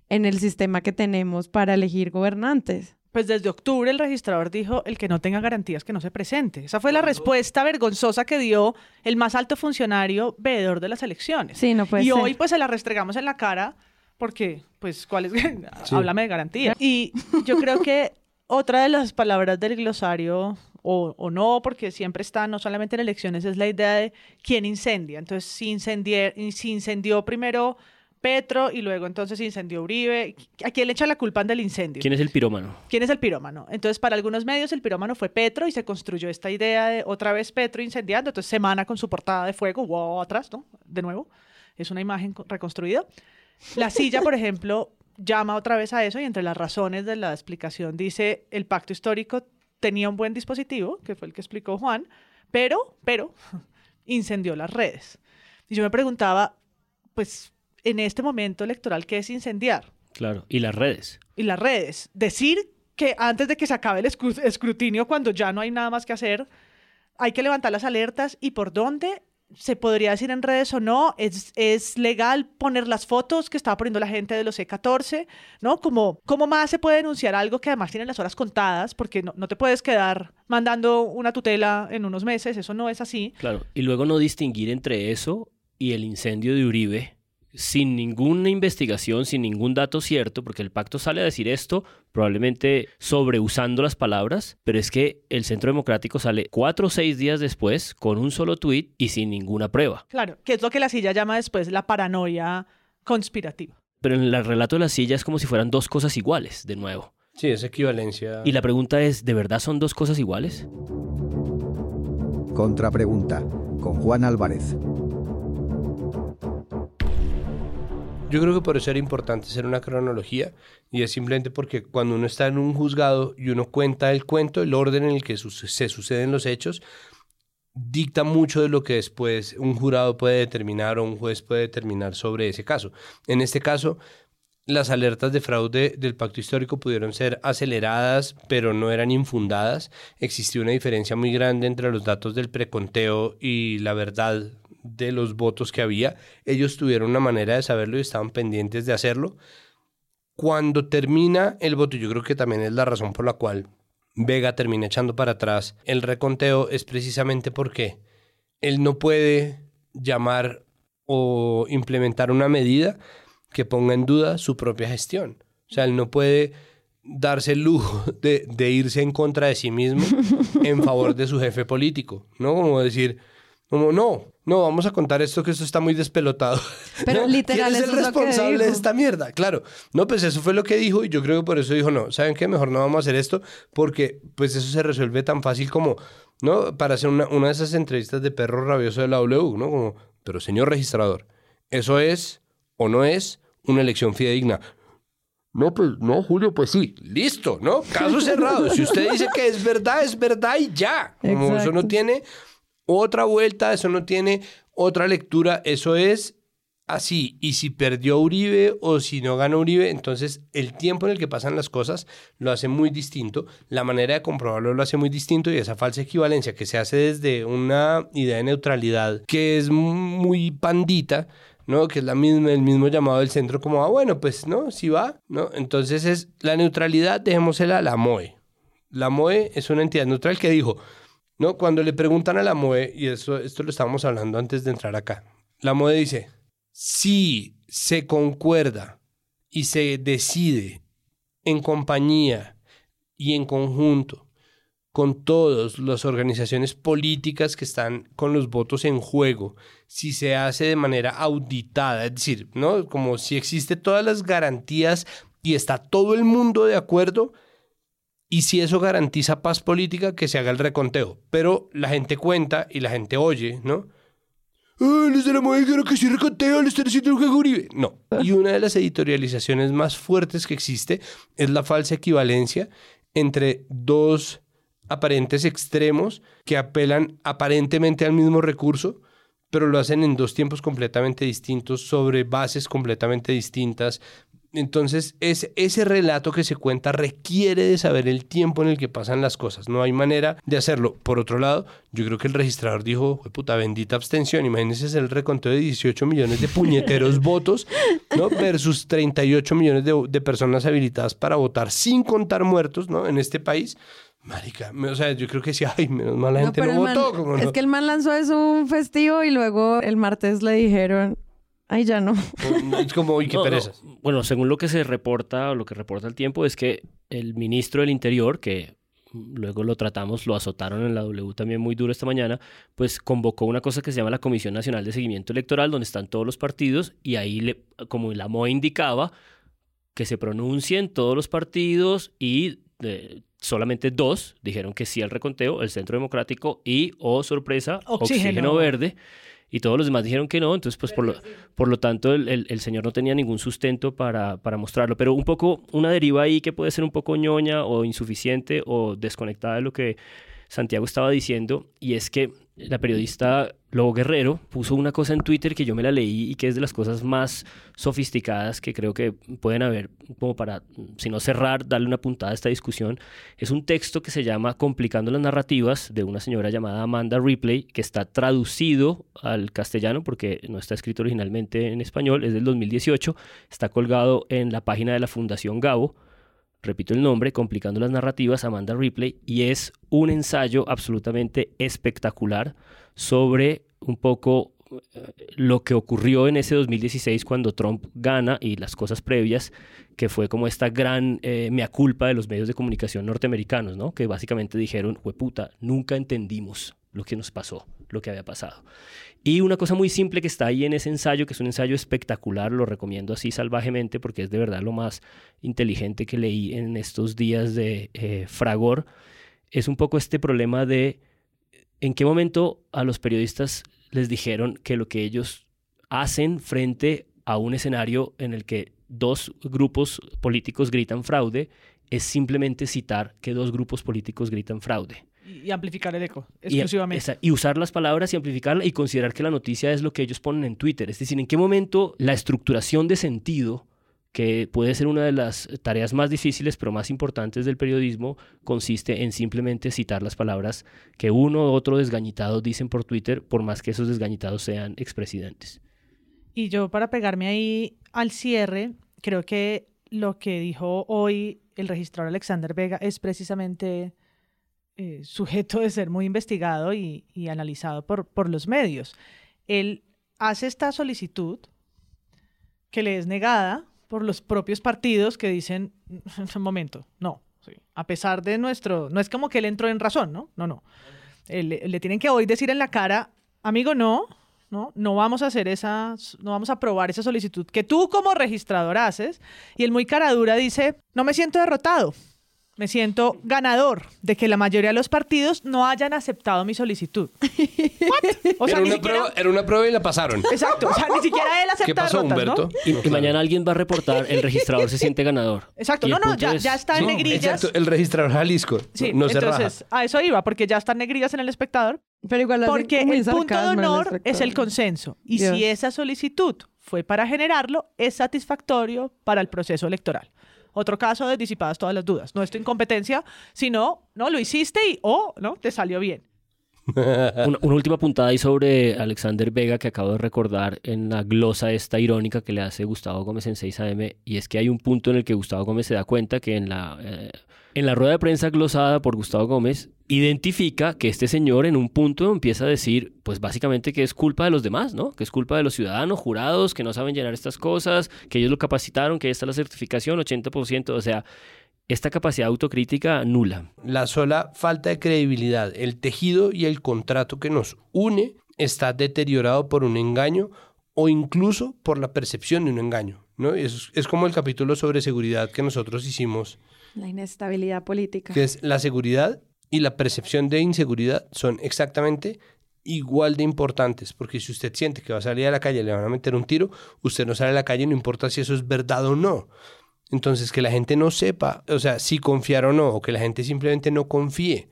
en el sistema que tenemos para elegir gobernantes. Pues desde octubre el registrador dijo, el que no tenga garantías que no se presente. Esa fue la respuesta vergonzosa que dio el más alto funcionario veedor de las elecciones. Sí, no puede y hoy pues se la restregamos en la cara porque, pues, ¿cuál es? Háblame de garantía. Y yo creo que otra de las palabras del glosario, o, o, no, porque siempre está, no solamente en elecciones, es la idea de quién incendia. Entonces, si, incendió, si incendió primero Petro y luego entonces incendió Uribe. ¿A quién le echa la culpa del incendio? ¿Quién es el pirómano? ¿Quién es el pirómano? Entonces, para algunos medios el pirómano fue Petro y se construyó esta idea de otra vez Petro incendiando. Entonces, semana con su portada de fuego, wow, atrás, ¿no? De nuevo. Es una imagen reconstruida. La silla, por ejemplo, llama otra vez a eso y entre las razones de la explicación dice el pacto histórico tenía un buen dispositivo, que fue el que explicó Juan, pero, pero, incendió las redes. Y yo me preguntaba, pues, en este momento electoral que es incendiar. Claro, y las redes. Y las redes. Decir que antes de que se acabe el escrutinio, cuando ya no hay nada más que hacer, hay que levantar las alertas y por dónde se podría decir en redes o no, es, es legal poner las fotos que estaba poniendo la gente de los E14, ¿no? Como, ¿Cómo más se puede denunciar algo que además tiene las horas contadas? Porque no, no te puedes quedar mandando una tutela en unos meses, eso no es así. Claro, y luego no distinguir entre eso y el incendio de Uribe, sin ninguna investigación, sin ningún dato cierto, porque el pacto sale a decir esto, probablemente sobreusando las palabras, pero es que el Centro Democrático sale cuatro o seis días después con un solo tuit y sin ninguna prueba. Claro, que es lo que la silla llama después la paranoia conspirativa. Pero en el relato de la silla es como si fueran dos cosas iguales, de nuevo. Sí, es equivalencia. Y la pregunta es, ¿de verdad son dos cosas iguales? Contrapregunta, con Juan Álvarez. Yo creo que por eso era importante hacer una cronología y es simplemente porque cuando uno está en un juzgado y uno cuenta el cuento, el orden en el que se suceden los hechos, dicta mucho de lo que después un jurado puede determinar o un juez puede determinar sobre ese caso. En este caso, las alertas de fraude del pacto histórico pudieron ser aceleradas, pero no eran infundadas. Existió una diferencia muy grande entre los datos del preconteo y la verdad de los votos que había. Ellos tuvieron una manera de saberlo y estaban pendientes de hacerlo. Cuando termina el voto, yo creo que también es la razón por la cual Vega termina echando para atrás el reconteo, es precisamente porque él no puede llamar o implementar una medida que ponga en duda su propia gestión. O sea, él no puede darse el lujo de, irse en contra de sí mismo en favor de su jefe político, ¿no? Como decir, como, no, no, vamos a contar esto que esto está muy despelotado. Pero literal, ¿Quién es el responsable de esta mierda? Claro, no, pues eso fue lo que dijo y yo creo que por eso dijo, no, ¿saben qué? Mejor no vamos a hacer esto porque pues eso se resuelve tan fácil como, ¿no? Para hacer una, una de esas entrevistas de perro rabioso de la W, ¿no? Como, pero señor registrador, ¿eso es o no es una elección fidedigna. No, pues, no, Julio, pues sí, listo, ¿no? Caso cerrado. Si usted dice que es verdad, es verdad y ya. Como eso no tiene otra vuelta, eso no tiene otra lectura, eso es así. Y si perdió Uribe o si no ganó Uribe, entonces el tiempo en el que pasan las cosas lo hace muy distinto, la manera de comprobarlo lo hace muy distinto y esa falsa equivalencia que se hace desde una idea de neutralidad que es muy pandita, ¿no? Que es la misma, el mismo llamado del centro como, ah, bueno, pues, ¿no? Si va, ¿no? Entonces es la neutralidad, dejémosela a la MOE. La MOE es una entidad neutral que dijo, ¿no? Cuando le preguntan a la MOE, y esto lo estábamos hablando antes de entrar acá, la MOE dice, si se concuerda y se decide en compañía y en conjunto con todas las organizaciones políticas que están con los votos en juego, si se hace de manera auditada, es decir, ¿no? Como si existe todas las garantías y está todo el mundo de acuerdo, y si eso garantiza paz política, que se haga el reconteo. Pero la gente cuenta y la gente oye, ¿no? Ah, los de la dijeron que si reconteo le están haciendo el Uribe. No. Y una de las editorializaciones más fuertes que existe es la falsa equivalencia entre dos aparentes extremos que apelan aparentemente al mismo recurso, pero lo hacen en dos tiempos completamente distintos, sobre bases completamente distintas. Entonces, es, ese relato que se cuenta requiere de saber el tiempo en el que pasan las cosas. No hay manera de hacerlo. Por otro lado, yo creo que el registrador dijo, puta, bendita abstención. Imagínense el reconteo de 18 millones de puñeteros votos, ¿no? Versus 38 millones de, de personas habilitadas para votar sin contar muertos, ¿no? En este país. Marica, o sea, yo creo que sí, ay, menos mal la gente no, votó. es que el man lanzó eso un festivo y luego el martes le dijeron, ay, ya no. Es como, uy, qué pereza. Bueno, según lo que se reporta, o lo que reporta el tiempo, es que el ministro del Interior, que luego lo tratamos, lo azotaron en la W también muy duro esta mañana, pues convocó una cosa que se llama la Comisión Nacional de Seguimiento Electoral, donde están todos los partidos, y ahí, le, como la MOE indicaba, que se pronuncien todos los partidos y eh, solamente dos dijeron que sí al reconteo, el Centro Democrático y, oh sorpresa, Oxígeno, Verde. Y todos los demás dijeron que no, entonces pues por lo, por lo tanto el, el, señor no tenía ningún sustento para, para mostrarlo. Pero un poco, una deriva ahí que puede ser un poco ñoña o insuficiente o desconectada de lo que Santiago estaba diciendo, y es que la periodista Lobo Guerrero puso una cosa en Twitter que yo me la leí y que es de las cosas más sofisticadas que creo que pueden haber, como para, si no cerrar, darle una puntada a esta discusión. Es un texto que se llama Complicando las narrativas de una señora llamada Amanda Ripley, que está traducido al castellano porque no está escrito originalmente en español, es del 2018, está colgado en la página de la Fundación Gabo repito el nombre, Complicando las Narrativas, Amanda Ripley, y es un ensayo absolutamente espectacular sobre un poco eh, lo que ocurrió en ese 2016 cuando Trump gana y las cosas previas, que fue como esta gran eh, mea culpa de los medios de comunicación norteamericanos, ¿no? Que básicamente dijeron, puta, nunca entendimos lo que nos pasó, lo que había pasado. Y una cosa muy simple que está ahí en ese ensayo, que es un ensayo espectacular, lo recomiendo así salvajemente porque es de verdad lo más inteligente que leí en estos días de eh, fragor, es un poco este problema de ¿en qué momento a los periodistas les dijeron que lo que ellos hacen frente a un escenario en el que dos grupos políticos gritan fraude es simplemente citar que dos grupos políticos gritan fraude? Y amplificar el eco, exclusivamente. Y, y, usar las palabras y amplificarla y considerar que la noticia es lo que ellos ponen en Twitter. Es decir, ¿en qué momento la estructuración de sentido que puede ser una de las tareas más difíciles pero más importantes del periodismo, consiste en simplemente citar las palabras que uno u otro desgañitado dicen por Twitter, por más que esos desgañitados sean expresidentes. Y yo para pegarme ahí al cierre, creo que lo que dijo hoy el registrador Alexander Vega es precisamente eh, sujeto de ser muy investigado y, analizado por, los medios. Él hace esta solicitud que le es negada por los propios partidos que dicen, un momento, no, a pesar de nuestro, no es como que él entró en razón, ¿no? No, no. le tienen que hoy decir en la cara, amigo, no, no, no vamos a hacer esa, no vamos a aprobar esa solicitud que tú como registrador haces. Y el muy cara dura dice, no me siento derrotado, me siento ganador de que la mayoría de los partidos no hayan aceptado mi solicitud. O sea, era, una prueba, era, una prueba, y la pasaron. Exacto, o sea, ni siquiera él acepta ¿Qué pasó, Humberto? Y, mañana alguien va a reportar, el registrador se siente ganador. Exacto, no, no, ya, ya, está en negrillas. Exacto, el registrador Jalisco. Sí, no entonces, a eso iba, porque ya están negrillas en el espectador. Pero igual Porque el punto de honor es el consenso. Y si esa solicitud fue para generarlo, es satisfactorio para el proceso electoral. Otro caso de disipadas todas las dudas. No es tu incompetencia, sino, no, lo hiciste y, o, oh, no, te salió bien. una, última puntada ahí sobre Alexander Vega que acabo de recordar en la glosa esta irónica que le hace Gustavo Gómez en 6am y es que hay un punto en el que Gustavo Gómez se da cuenta que en la, eh, en la rueda de prensa glosada por Gustavo Gómez identifica que este señor en un punto empieza a decir pues básicamente que es culpa de los demás, ¿no? Que es culpa de los ciudadanos, jurados, que no saben llenar estas cosas, que ellos lo capacitaron, que ahí está la certificación, 80%, o sea, esta capacidad autocrítica nula. La sola falta de credibilidad, el tejido y el contrato que nos une está deteriorado por un engaño o incluso por la percepción de un engaño. ¿no? Es, es como el capítulo sobre seguridad que nosotros hicimos. La inestabilidad política. Que es la seguridad y la percepción de inseguridad son exactamente igual de importantes, porque si usted siente que va a salir a la calle y le van a meter un tiro, usted no sale a la calle, no importa si eso es verdad o no. Entonces, que la gente no sepa, o sea, si confiar o no, o que la gente simplemente no confíe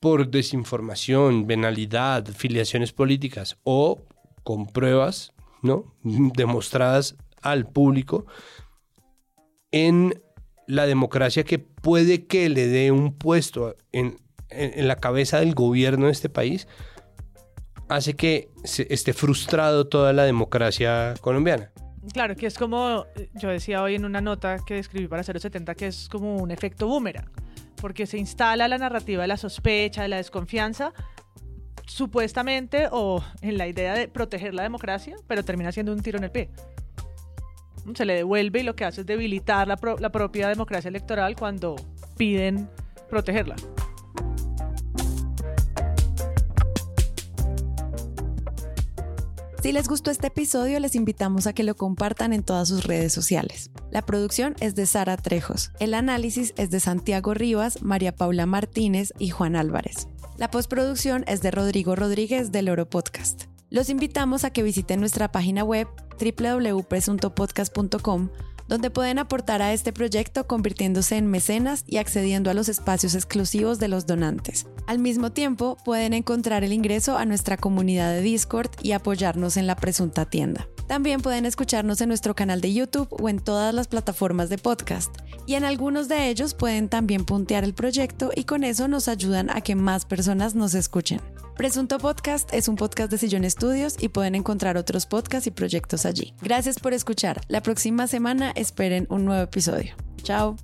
por desinformación, venalidad, filiaciones políticas o con pruebas, ¿no? Demostradas al público en la democracia que puede que le dé un puesto en, en, la cabeza del gobierno de este país, hace que se esté frustrado toda la democracia colombiana. Claro, que es como yo decía hoy en una nota que escribí para 070, que es como un efecto boomerang, porque se instala la narrativa de la sospecha, de la desconfianza, supuestamente o en la idea de proteger la democracia, pero termina siendo un tiro en el pie. Se le devuelve y lo que hace es debilitar la, la propia democracia electoral cuando piden protegerla. Si les gustó este episodio, les invitamos a que lo compartan en todas sus redes sociales. La producción es de Sara Trejos. El análisis es de Santiago Rivas, María Paula Martínez y Juan Álvarez. La postproducción es de Rodrigo Rodríguez del Oro Podcast. Los invitamos a que visiten nuestra página web www.presuntopodcast.com donde pueden aportar a este proyecto convirtiéndose en mecenas y accediendo a los espacios exclusivos de los donantes. Al mismo tiempo, pueden encontrar el ingreso a nuestra comunidad de Discord y apoyarnos en la presunta tienda. También pueden escucharnos en nuestro canal de YouTube o en todas las plataformas de podcast. Y en algunos de ellos pueden también puntear el proyecto y con eso nos ayudan a que más personas nos escuchen. Presunto Podcast es un podcast de Sillón Estudios y pueden encontrar otros podcasts y proyectos allí. Gracias por escuchar. La próxima semana esperen un nuevo episodio. Chao.